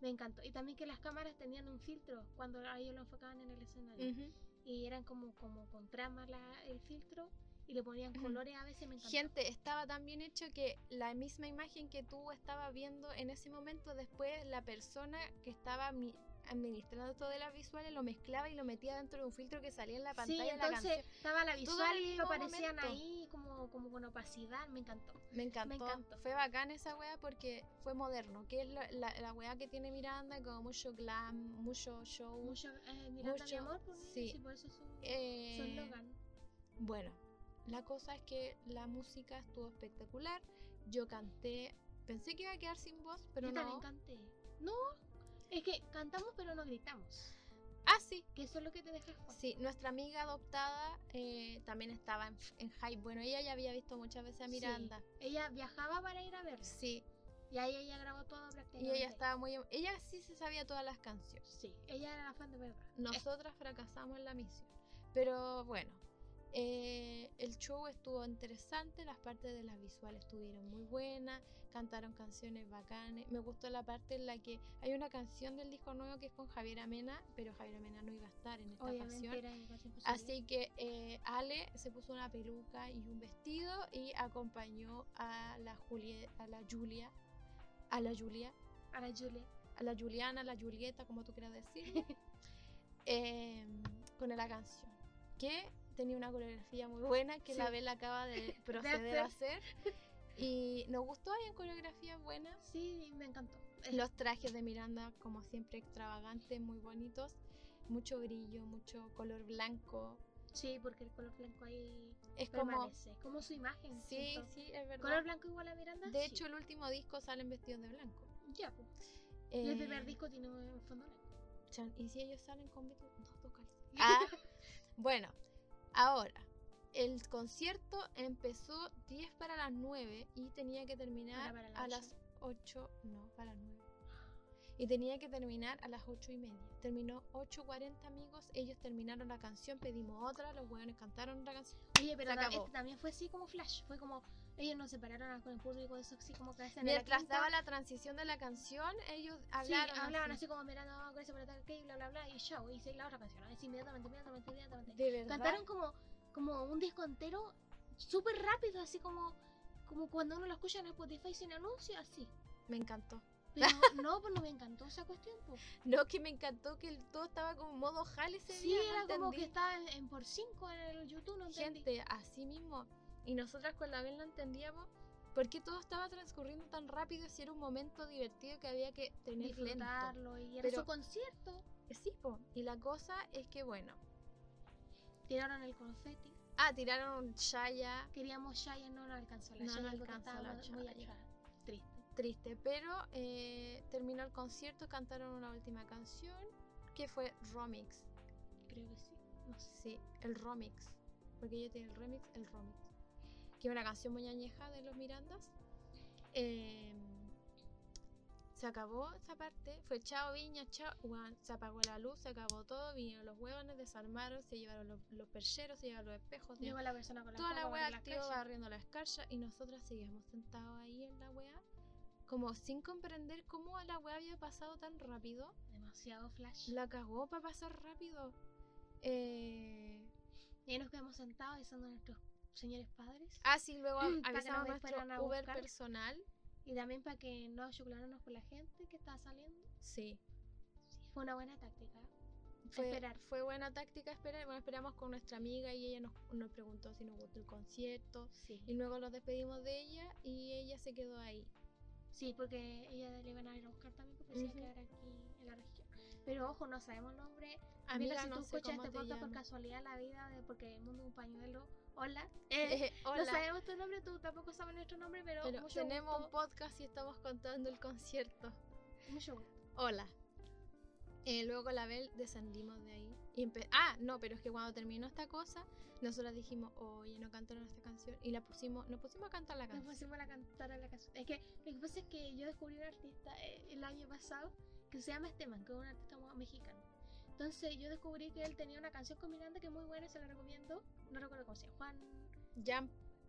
Me encantó. Y también que las cámaras tenían un filtro cuando ellos lo enfocaban en el escenario. Ujú. Y eran como, como con trama la- el filtro y le ponían colores a veces, me encantó. Gente, estaba tan bien hecho que la misma imagen que tú estabas viendo en ese momento, después la persona que estaba mi- administrando todo de las visuales lo mezclaba y lo metía dentro de un filtro que salía en la pantalla Sí, de la entonces canción. estaba la visual y aparecían momento. ahí como, como con opacidad, me encantó. Me encantó. encantó. Fue bacán esa wea porque fue moderno, que es la, la, la wea que tiene Miranda, como mucho glam, mucho show. Mucho, eh, Miranda, mi Mucho, amor, por mí, sí. sí, por eso es su, eh, su eslogan. Bueno, la cosa es que la música estuvo espectacular. Yo canté, pensé que iba a quedar sin voz, pero Yo también no. canté. No, es que cantamos pero no gritamos. Ah, sí, Que eso es lo que te deja fuera. Sí, nuestra amiga adoptada eh, también estaba en, en hype. Bueno, ella ya había visto muchas veces a Sí. Miranda. Ella viajaba para ir a verla. Sí, Y ahí ella grabó todo y prácticamente. ella estaba muy... em- Ella sí se sabía todas las canciones. Sí, ella era la fan de verdad. Nosotras fracasamos en la misión. Pero bueno, eh, el show estuvo interesante, las partes de las visuales estuvieron muy buenas, cantaron canciones bacanes. Me gustó la parte en la que hay una canción del disco nuevo que es con Javier Amena, pero Javier Amena no iba a estar en esta posible. Así que eh, Ale se puso una peluca y un vestido y acompañó a la Julia, a la Julia, a la Julia, A la Julia. a la Juliana, a la Julieta, como tú quieras decir, eh, con la canción. Que tenía una coreografía muy buena que la Sí. Bella acaba de proceder a hacer. Y nos gustó, hay coreografías buenas. Sí, me encantó. Los trajes de Miranda, como siempre, extravagantes, muy bonitos. Mucho brillo, mucho color blanco. Sí, porque el color blanco ahí Es como. permanece. Como su imagen. Sí, siento. sí, es verdad. ¿Color blanco igual a Miranda? De Sí. hecho, el último disco salen vestidos de blanco. Ya, pues. Y el Eh, primer disco tiene un fondo blanco. ¿Y si ellos salen con? No, calzones. Ah, bueno, ahora, el concierto empezó 10 para las 9 y tenía que terminar las a ocho. las 8, no, para las 9. Y tenía que terminar a las 8 y media. Terminó 8.40 amigos, ellos terminaron la canción, pedimos otra, los hueones cantaron la canción. Oye, pero Se acabó. este también fue así como flash. Fue como. Ellos nos separaron con el público, eso así como que hacen en la Mientras quinta. daba la transición de la canción, ellos Sí, hablaron. hablaban así. así como mirando, no, gracias por estar aquí, bla, bla, bla, y chao, y la otra canción. Así inmediatamente, inmediatamente, inmediatamente. De verdad. Cantaron como, como un disco entero súper rápido, así como, como cuando uno lo escucha en Spotify sin anuncio, así. Me encantó. Pero no, pues no me encantó esa cuestión. Pues. No, que me encantó que el, todo estaba como modo jale ese Sí, día. no era como que estaba en, en por 5 en el YouTube, no entendí. gente así mismo. Y nosotras con la Bel no entendíamos por qué todo estaba transcurriendo tan rápido si era un momento divertido que había que tener lento. y era Pero- su concierto. Eh, Sí, po. Y la cosa es que, bueno. Tiraron el confeti. Ah, tiraron Shaya, Queríamos Shaya, no nos alcanzó la No nos porque alcanzó la muy. Triste. triste, pero eh, terminó el concierto, cantaron una última canción que fue Romix. Creo que sí. No sé. Sí, el Romix. Porque ella tiene el remix, el Romix. Que es una canción muy añeja de los Mirandas. Eh, se acabó esa parte. Fue chao, viña, chao. Se apagó la luz, se acabó todo. Vinieron los huevones, desarmaron, se llevaron los, los percheros, se llevaron los espejos. Llegó la persona con la toda la activo calle. barriendo la escarcha y nosotras seguíamos sentados ahí en la wea. Como sin comprender cómo la wea había pasado tan rápido. Demasiado flash. La cagó para pasar rápido. Eh, Y ahí nos quedamos sentados avisando a nuestros señores padres. Ah, sí, luego Mm, para que avisamos a nos nuestro a Uber buscar. personal. Y también para que no chocoláramos con la gente que estaba saliendo. Sí. Sí, fue una buena táctica. Fue, Esperar. fue buena táctica esperar. Bueno, esperamos con nuestra amiga y ella nos, nos preguntó si nos gustó el concierto. Sí. Y luego nos despedimos de ella y ella se quedó ahí. Sí, porque ella le iban a ir a buscar también porque se iba a quedar aquí en la región. Pero ojo, no sabemos el nombre. Amiga, Mira, si no tú escuchas este te podcast por casualidad la vida de porque el mundo es un pañuelo. Hola. Eh, Eh, No hola. sabemos tu nombre, tú tampoco sabes nuestro nombre, pero, Pero mucho tenemos un podcast y estamos contando el concierto. Mucho gusto. Hola. Eh, luego con la Bel descendimos de ahí. Y ah, no, pero es que cuando terminó esta cosa, nosotras dijimos, oye, no cantaron esta canción. Y la pusimos, nos pusimos a cantar la Nos canción. pusimos a cantar a la canción. Es que lo que pasa es que yo descubrí un artista eh, el año pasado que se llama Esteban, que es un artista mexicano. Entonces yo descubrí que él tenía una canción con Miranda que es muy buena, se la recomiendo. No recuerdo cómo se llama. Juan. Ya.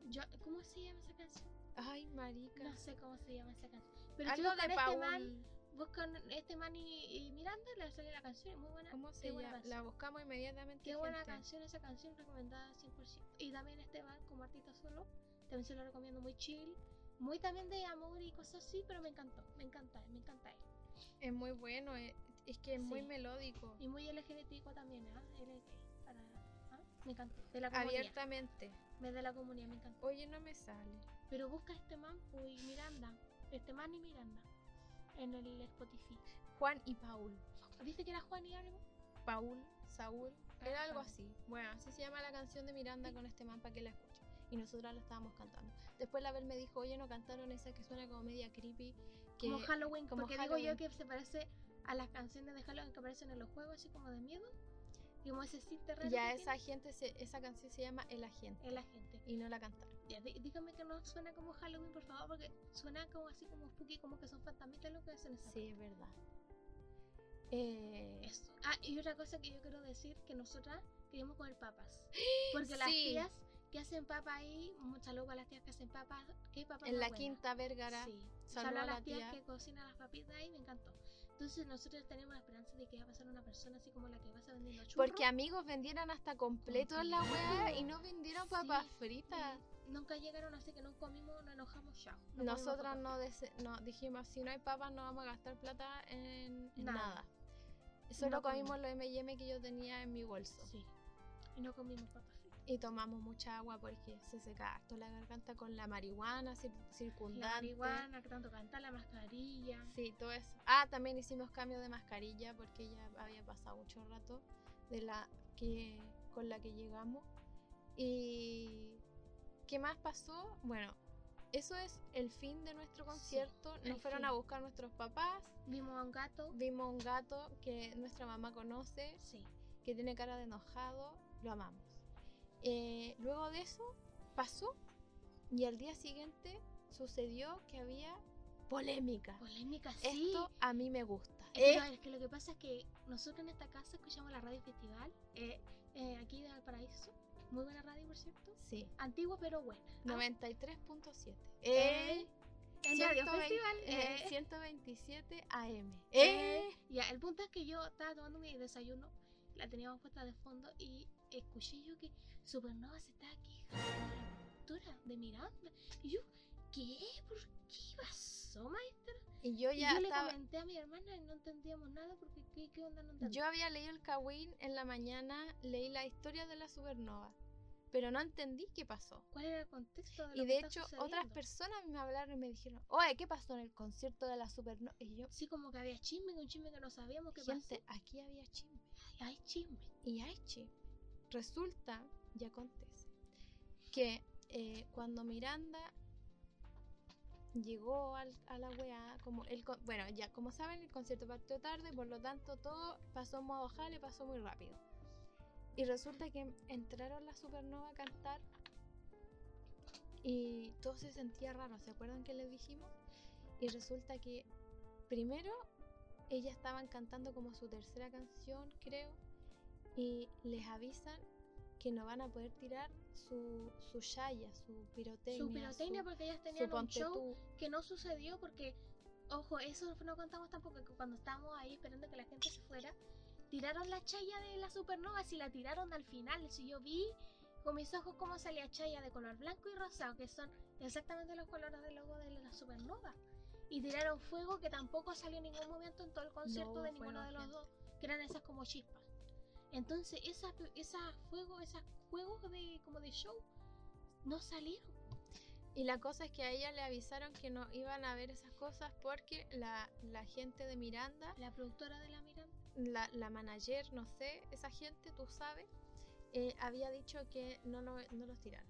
yo- ¿Cómo se llama esa canción? Ay, marica. No sé cómo se llama esa canción. Pero Algo de este Paul. man, buscan este man y, y Miranda, le sale la canción, es muy buena. ¿Cómo se llama? La buscamos inmediatamente. Qué buena canción, esa canción recomendada 100%. Y también Esteban como artista solo, también se lo recomiendo muy chill, muy también de amor y cosas así, pero me encantó, me encanta, me encanta él. Es muy bueno, eh, es que es muy melódico. Y muy LGBTIco también, ¿ah? LGBTI, para, ¿ah? Me encantó, de la comunidad, Abiertamente. me de la comunidad, me encantó. Oye, no me sale. Pero busca este man y Miranda, este man y Miranda, en el Spotify. Juan y Paul. ¿Viste que era Juan y algo? Paul, Saúl, era algo así. Bueno, así se llama la canción de Miranda con este man para que la escuche. Y nosotras la estábamos cantando. Después la Bel me dijo, oye, no cantaron esa que suena como media creepy. Que... como Halloween, como porque digo yo Halloween. que se parece a las canciones de Halloween que aparecen en los juegos, así como de miedo. Y como ese cinte raro Ya esa gente, se- esa canción se llama El Agente. tiene en la gente. Y no la cantaron. Ya, dí- dígame que no suena como Halloween, por favor, porque suena como así como spooky, como que son fantasmitas lo que hacen esa Sí, es verdad. Eh, Eso. Ah, y otra cosa que yo quiero decir, que nosotras queríamos comer papas. Porque las tías que hacen papas ahí, saludo para las tías que hacen papas. ¿Qué papas En la? Quinta Vergara. Sí. Saludo Saludo a a la las tías tía. que cocinan las papitas ahí, me encantó. Entonces nosotros tenemos la esperanza de que va a pasar una persona así como la que pasa vendiendo churros. Porque amigos vendieran hasta completo en la weá y no vendieron papas Sí. fritas. Y Nunca llegaron, así que no comimos, nos enojamos, chao. No Nosotras papas. no, no dijimos, si no hay papas no vamos a gastar plata en, en Nada. nada. Solo No comimos comimos. los M&M que yo tenía en mi bolso. Sí. Y no comimos papas fritas. Y tomamos mucha agua porque se seca harto la garganta con la marihuana cir- La circundante. marihuana, que tanto cantar, la mascarilla. Sí, todo eso. Ah, también hicimos cambio de mascarilla porque ya había pasado mucho rato de la que con la que llegamos. Y ¿qué más pasó? Bueno, eso es el fin de nuestro concierto. Nos fueron fin. a buscar nuestros papás. Vimos a un gato. Vimos un gato que nuestra mamá conoce, Sí. que tiene cara de enojado. Lo amamos. Eh, luego de eso pasó y al día siguiente sucedió que había polémica. Polémica, sí. Esto a mí me gusta. Es Eh, no, es que lo que pasa es que nosotros en esta casa escuchamos la radio festival, eh, eh, aquí de Valparaíso. Muy buena radio, por cierto. Sí, Antigua, pero buena. Ah, 93.7. Eh, Eh, en Radio 120 Festival. eh, eh. 127 AM. Eh, Eh, Ya, el punto es que yo estaba tomando mi desayuno, la teníamos puesta de fondo y escuché yo que Supernova se estaba quejando de la de Miranda. Y yo, ¿qué? ¿Por qué pasó, maestra? y yo Y ya yo le comenté a mi hermana y no entendíamos nada porque ¿qué, qué onda no entendíamos? Yo había leído el Kawin en la mañana, leí la historia de la supernova, pero no entendí qué pasó. ¿Cuál era el contexto de lo Y que de está hecho, otras personas me hablaron y me dijeron, oye, ¿qué pasó en el concierto de la supernova? Y yo, Sí, como que había chisme, un chisme que no sabíamos qué gente, aquí había chisme. pasó. Hay chisme. Y hay chisme. Resulta, y acontece, que eh, cuando Miranda llegó al- a la weá, como el bueno, ya como saben, el concierto partió tarde, por lo tanto todo pasó en modo jale, pasó muy rápido. Y resulta que entraron la supernova a cantar y todo se sentía raro, ¿se acuerdan que les dijimos? Y resulta que primero ellas estaban cantando como su tercera canción, creo, y les avisan que no van a poder tirar su, su shaya, su pirotecnia. Su pirotecnia su- porque ellas tenían un show tú. que no sucedió porque, ojo, eso no contamos tampoco, que cuando estábamos ahí esperando que la gente se fuera, tiraron la chaya de la supernova, si la tiraron al final, si yo vi con mis ojos cómo salía chaya de color blanco y rosado, que son exactamente los colores del logo de la supernova. Y tiraron fuego que tampoco salió en ningún momento en todo el concierto de ninguno de los dos, que eran esas como chispas. Entonces, esas esas fuegos, esos juegos de como de show no salieron. Y la cosa es que a ella le avisaron que no iban a ver esas cosas porque la, la gente de Miranda, La productora de la Miranda. la, la manager, no sé, esa gente, tú sabes, eh, había dicho que no, lo- no los tiraran.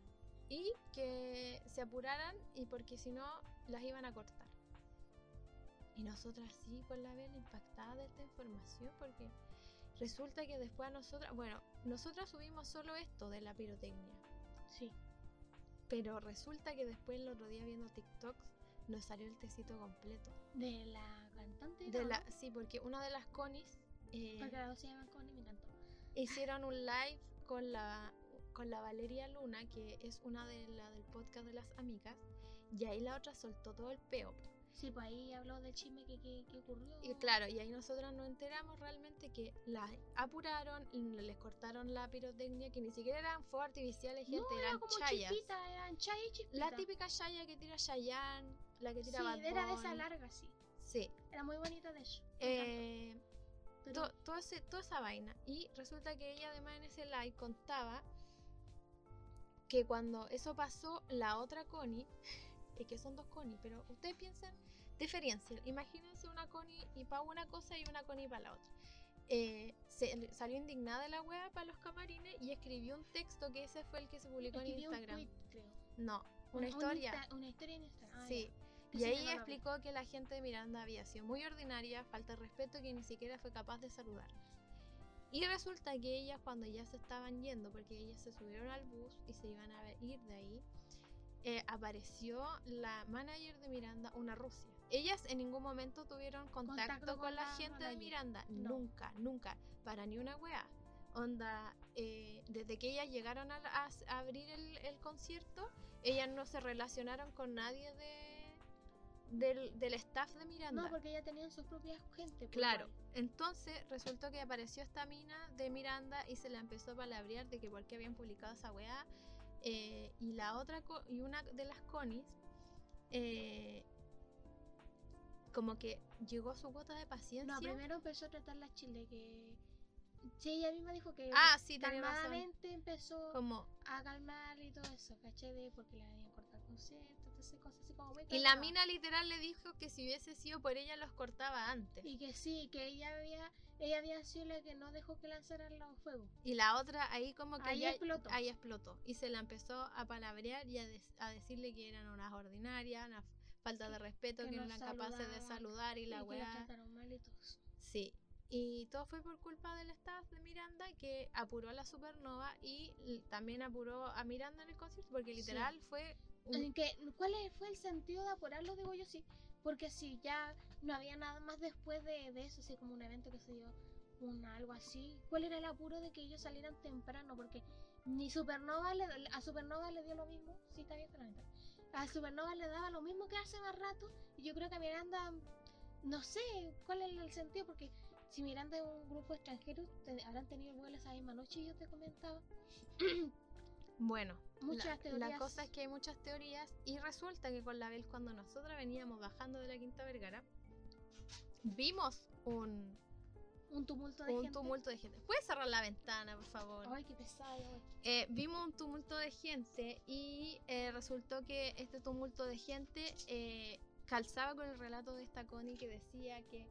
Y que se apuraran y porque si no las iban a cortar. Y nosotras sí, con la vela impactada de esta información porque resulta que después a nosotras, bueno, nosotras subimos solo esto de la pirotecnia. Sí. Pero resulta que después el otro día viendo TikToks nos salió el tecito completo. De la cantante. De ¿no? la, sí, porque una de las conis eh, Porque las dos se llaman Connie, me encantó. hicieron un live con la con la Valeria Luna, que es una de la del podcast de las amigas, y ahí la otra soltó todo el peo. Sí, pues ahí habló del chisme que, que, que ocurrió. Y claro, y ahí nosotras nos enteramos realmente que las apuraron y les cortaron la pirotecnia, que ni siquiera eran fuegos artificiales, gente, no, era eran como chayas. chispita, eran chay y chispita. La típica chaya que tira Chayanne, la que Sí, tira Bad era de esa larga, sí. Sí. Era muy bonita de hecho. Eh, Pero- to- todo ese- toda esa vaina. Y resulta que ella además en ese live contaba que cuando eso pasó, la otra Connie, que son dos Connie, pero ustedes piensan, diferencia, imagínense una Connie y para una cosa y una Connie para la otra. Eh, se, salió indignada de la wea para los camarines y escribió un texto que ese fue el que se publicó en Escribió un Instagram. tweet, creo. No, Un- una un historia. Insta- una historia en Instagram. ah, Sí. Y ahí explicó que la gente de Miranda había sido muy ordinaria, falta de respeto que ni siquiera fue capaz de saludar. Y resulta que ellas cuando ya se estaban yendo, porque ellas se subieron al bus y se iban a ir de ahí, eh, apareció la manager de Miranda, una Rusia. Ellas en ningún momento tuvieron contacto, Contacto con, con la, la gente de. Miranda, No. nunca, nunca, para ni una weá. Onda, eh, desde que ellas llegaron a, a- a abrir el, el concierto, ellas no se relacionaron con nadie de, del, del staff de Miranda. No, porque ya tenían sus propias gente. pues, Claro, entonces resultó que apareció esta mina de Miranda y se la empezó a palabrear de que por qué habían publicado esa weá. Eh, y la otra, y una de las conis, eh, como que llegó a su cuota de paciencia. No, primero empezó a tratarla chile, que... Sí, ella misma dijo que ah, sí, tenía razón. calmadamente empezó Como, a calmar y todo eso, ¿cachai? De porque le habían conciertos, entonces cosas así como muy y la mina literal le dijo que si hubiese sido por ella los cortaba antes. Y que sí, que ella había, ella había sido la que no dejó que lanzaran los fuegos. Y la otra ahí como que Ahí ya- explotó. ahí explotó. Y se la empezó a palabrear y a, des- a decirle que eran unas ordinarias, una falta de respeto, que que, no eran capaces de saludar y la y que la weá. Sí. Y todo fue por culpa del staff de Miranda que apuró a la supernova y también apuró a Miranda en el concierto porque Sí. literal fue Que, ¿Cuál fue el sentido de apurarlo? Digo yo sí. Porque si ya no había nada más después de, de eso, así como un evento que se dio, un, algo así. ¿Cuál era el apuro de que ellos salieran temprano? Porque ni Supernova le, a Supernova le dio lo mismo. Sí, está bien, pero no A Supernova le daba lo mismo que hace más rato. Y yo creo que a Miranda, no sé cuál es el sentido, porque si Miranda es un grupo extranjero, te- habrán tenido vuelo esa misma noche yo te comentaba. bueno. Muchas la, teorías. la cosa es que hay muchas teorías y resulta que con la Bel cuando nosotras veníamos bajando de la Quinta Vergara vimos un, Un tumulto de un gente. tumulto de gente. ¿Puedes cerrar la ventana, por favor? Ay, qué pesado. Eh, vimos un tumulto de gente y eh, resultó que este tumulto de gente eh, calzaba con el relato de esta Connie que decía que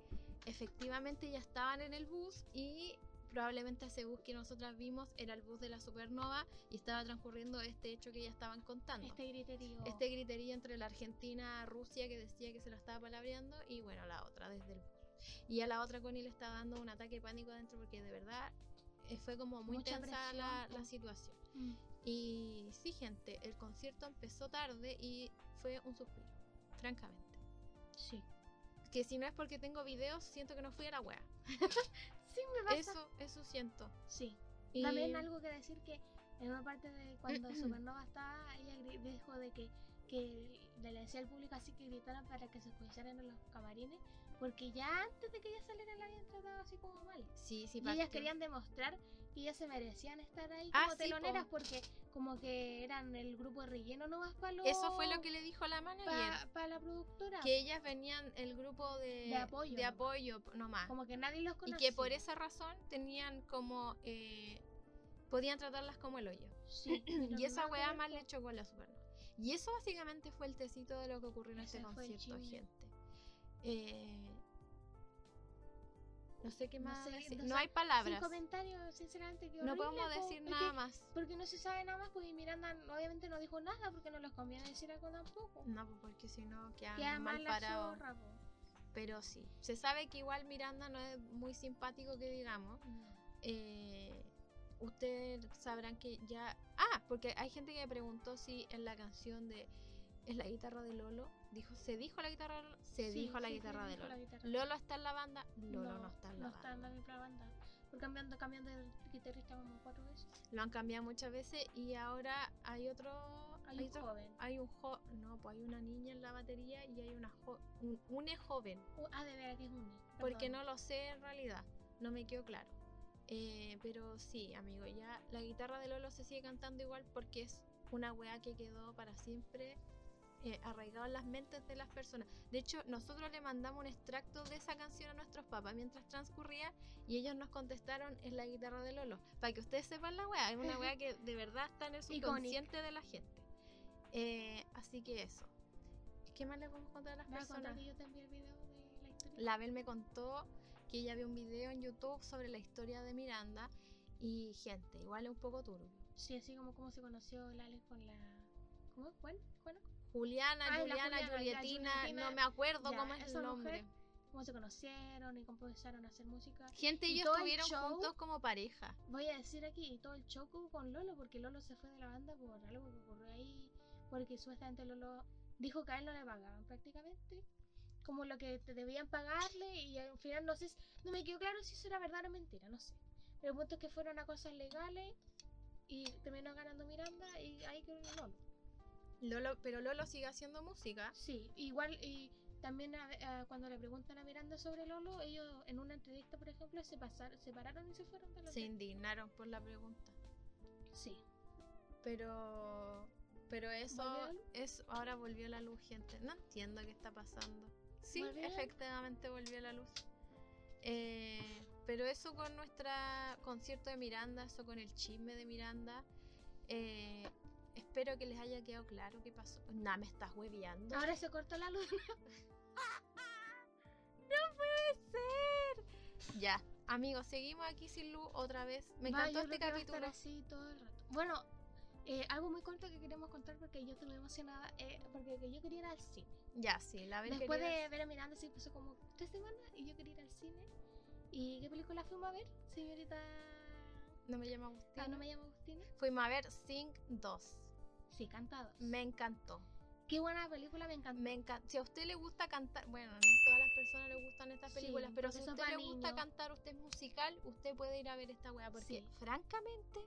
efectivamente ya estaban en el bus y probablemente ese bus que nosotras vimos era el bus de la supernova y estaba transcurriendo este hecho que ya estaban contando. Este griterío. Este griterío entre la Argentina Rusia que decía que se la estaba palabreando y bueno, la otra desde el bus. Y a la otra Connie le estaba dando un ataque de pánico adentro porque de verdad eh, fue como muy Mucha tensa la, la situación. Mm. Y sí, gente, el concierto empezó tarde y fue un suspiro, francamente. Sí. Que si no es porque tengo videos, siento que no fui a la wea. Sí, me pasa. Eso, eso siento. Sí. Y También algo que decir que en una parte de cuando Supernova estaba, ella dijo de que, que le decía al público así que gritaran para que se pusieran en los camarines, porque ya antes de que ella saliera la habían tratado así como mal. Sí, sí, Y ellas querían demostrar que ellas se merecían estar ahí Ah, como sí, teloneras po. porque como que eran el grupo de relleno nomás para los... Eso fue lo que le dijo la manager. Para la productora. Que ellas venían el grupo de, De apoyo de nomás. apoyo nomás. Como que nadie los Y conocía. que por esa razón tenían como... eh, podían tratarlas como el hoyo. Sí, Y esa weá más le chocó a la supernova. Y eso básicamente fue el tecito de lo que ocurrió en este Ese concierto, gente. Eh, no sé qué No más sé, decir. no No, hay palabras. Sin comentarios, sinceramente. qué No podemos po. decir nada más. Porque no se sabe nada más, porque Miranda obviamente no dijo nada, porque no les conviene decir algo tampoco. No, pues, porque si no quedan Queda mal parados. Pero sí. Se sabe que igual Miranda no es muy simpático que digamos. Eh, ustedes sabrán que ya. Ah, porque hay gente que me preguntó si en la canción de ¿Es la guitarra de Lolo? Dijo, ¿se dijo la guitarra de Lolo? Se Sí, dijo la sí, guitarra de Lolo. la guitarra. ¿Lolo está en la banda? Lolo no, está en la no banda. está en la misma banda. Porque cambiando, cambiando de guitarrista como cuatro veces. Lo han cambiado muchas veces y ahora hay otro. Hay un otro- joven. hay un jo- no, pues hay una niña en la batería y hay una jo- un, une joven. Uh, ah, de veras que es un. Porque no lo sé en realidad, no me quedó claro. Eh, pero sí, amigo, ya la guitarra de Lolo se sigue cantando igual porque es una weá que quedó para siempre eh, arraigado en las mentes de las personas. De hecho, nosotros le mandamos un extracto de esa canción a nuestros papás mientras transcurría y ellos nos contestaron es la guitarra de Lolo. Para que ustedes sepan la weá, es una weá que de verdad está en el Iconic. subconsciente de la gente. Eh, así que eso. ¿Qué más les podemos contar a las Me personas? que yo te envié el video de la historia. La Bel me contó que ella vio un video en YouTube sobre la historia de Miranda y gente, igual es un poco turbio. Sí, así como cómo se conoció el Alex con la. ¿Cómo es? ¿Juan? ¿Juana? Juliana, Ah, Juliana, Juliana, Julietina, Julietina. no me acuerdo Ya, cómo es el nombre. mujer. Cómo se conocieron y cómo empezaron a hacer música. Gente, y ellos todo el estuvieron show- juntos como pareja. Voy a decir aquí, todo el show como con Lolo, porque Lolo se fue de la banda por algo que ocurrió ahí, porque supuestamente Lolo dijo que a él no le pagaban prácticamente, como lo que te debían pagarle, y al final no sé, no me quedó claro si eso era verdad o mentira, no sé. El punto es que fueron a cosas legales y terminó ganando Miranda y ahí quedó Lolo. Lolo, pero Lolo sigue haciendo música. Sí, igual y también a- a- cuando le preguntan a Miranda sobre Lolo, ellos en una entrevista, por ejemplo, se pasaron, se pararon y se fueron de la Se indignaron por la pregunta. Sí. Pero. Pero eso es. Ahora volvió la luz, gente. No entiendo qué está pasando. Sí, efectivamente volvió la luz. Eh, pero eso con nuestra concierto de Miranda, eso con el chisme de Miranda. eh, espero que les haya quedado claro qué pasó. Nah, me estás hueveando. Ahora se cortó la luz. ¡No puede ser! Ya, amigos, seguimos aquí sin luz otra vez. Me Va, encantó yo este creo que va a estar capítulo. así todo el rato. Bueno, eh, algo muy corto que queremos contar porque yo estoy muy emocionada, eh, porque que yo quería ir al cine. Ya, sí, la vez Después de ver a Miranda, sí pasó como tres semanas y yo quería ir al cine. ¿Y qué película fuimos a ver, señorita? No me llama Agustina. Ah, ¿no me llamo Agustina? Fuimos a ver Sing 2. Sí, cantados. Me encantó. Qué buena película, me encantó. Me encanta. Si a usted le gusta cantar, bueno, no todas las personas les gustan estas Sí, películas, pero porque si a usted le gusta cantar, usted es musical, usted puede ir a ver esta wea, porque Sí. francamente,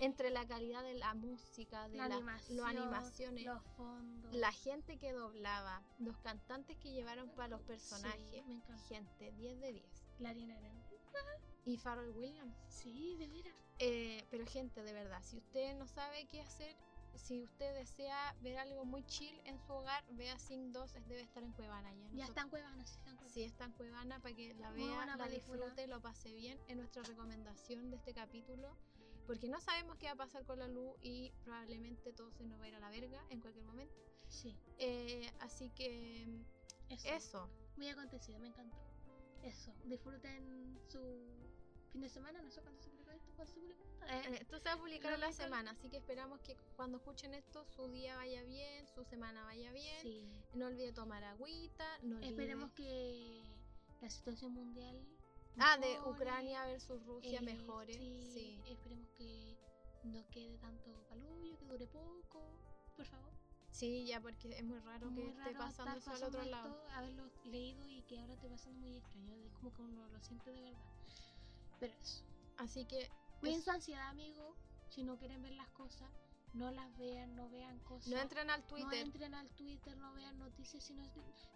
entre la calidad de la música, de la, la, animación, las animaciones, los fondos. la gente que doblaba, los cantantes que llevaron para los personajes, Sí, me encantó. gente, 10 de 10. La Ariana Grande. Y Pharrell Williams. Sí, de veras. Eh, pero gente, de verdad, si usted no sabe qué hacer, si usted desea ver algo muy chill en su hogar, vea Sing 2, es- debe estar en Cuevana ya. Ya Nosotros- están cuevanas, sí, están cuevanas. Sí, está en Cuevana para que la Muy vea, la película. disfrute, lo pase bien. Es nuestra recomendación de este capítulo. Porque no sabemos qué va a pasar con la luz y probablemente todo se nos va a ir a la verga en cualquier momento. Sí, Eh, así que eso. eso. Muy acontecido, me encantó. Eso, disfruten su fin de semana, no sé cuándo se publica esto, publica. Eh, Esto se va a publicar en la semana, así que esperamos que cuando escuchen esto su día vaya bien, su semana vaya bien. Sí. No olvide tomar agüita. No olvide... Esperemos que la situación mundial. Ah, de mejore, Ucrania versus Rusia eh, mejore. Sí, sí. Esperemos que no quede tanto palullo, que dure poco, por favor. Sí, ya porque es muy raro que Muy esté raro pasando estar eso al otro pasando lado. esto, haberlo leído y que ahora esté pasando muy extraño. Es como que uno lo siente de verdad. Pero eso. Así que Cuiden su ansiedad, amigo. Si no quieren ver las cosas, no las vean, no vean cosas. no entren al No Twitter. entren al Twitter, no vean noticias. Si no es-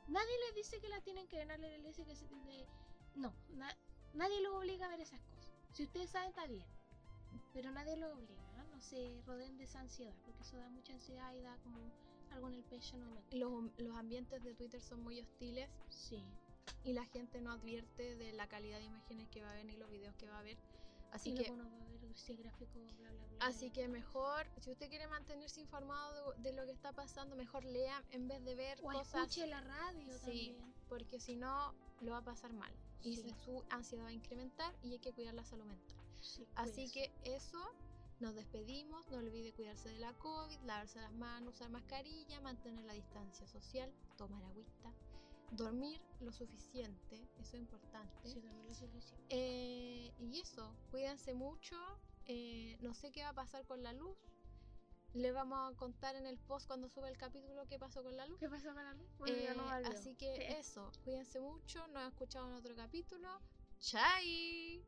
Nadie les dice que las tienen que ver, nadie les dice que se de- No, na- nadie los obliga a ver esas cosas. Si ustedes saben, está bien. Pero nadie los obliga, ¿no? No se rodeen de esa ansiedad, porque eso da mucha ansiedad y da como algo en el pecho, no me. Los, los ambientes de Twitter son muy hostiles Sí. y la gente no advierte de la calidad de imágenes que va a ver ni los videos que va a ver. Así y que, luego uno va a ver si es gráfico, bla, bla, bla. así que mejor, si usted quiere mantenerse informado de, de lo que está pasando, mejor lea en vez de ver O cosas. escuche la radio Sí, también. porque si no, lo va a pasar mal. Y Sí. su ansiedad va a incrementar y hay que cuidar la salud mental. Sí, Así que eso, nos despedimos. No olvide cuidarse de la COVID, lavarse las manos, usar mascarilla, mantener la distancia social, tomar agüita, dormir lo suficiente, eso es importante. Sí, también lo suficiente. Eh, y eso, cuídense mucho. eh, no sé qué va a pasar con la luz. Le vamos a contar en el post cuando sube el capítulo qué pasó con la luz. ¿Qué pasó con la luz? Bueno, Eh, no así que Sí. eso, cuídense mucho. Nos escuchamos en otro capítulo. ¡Chai!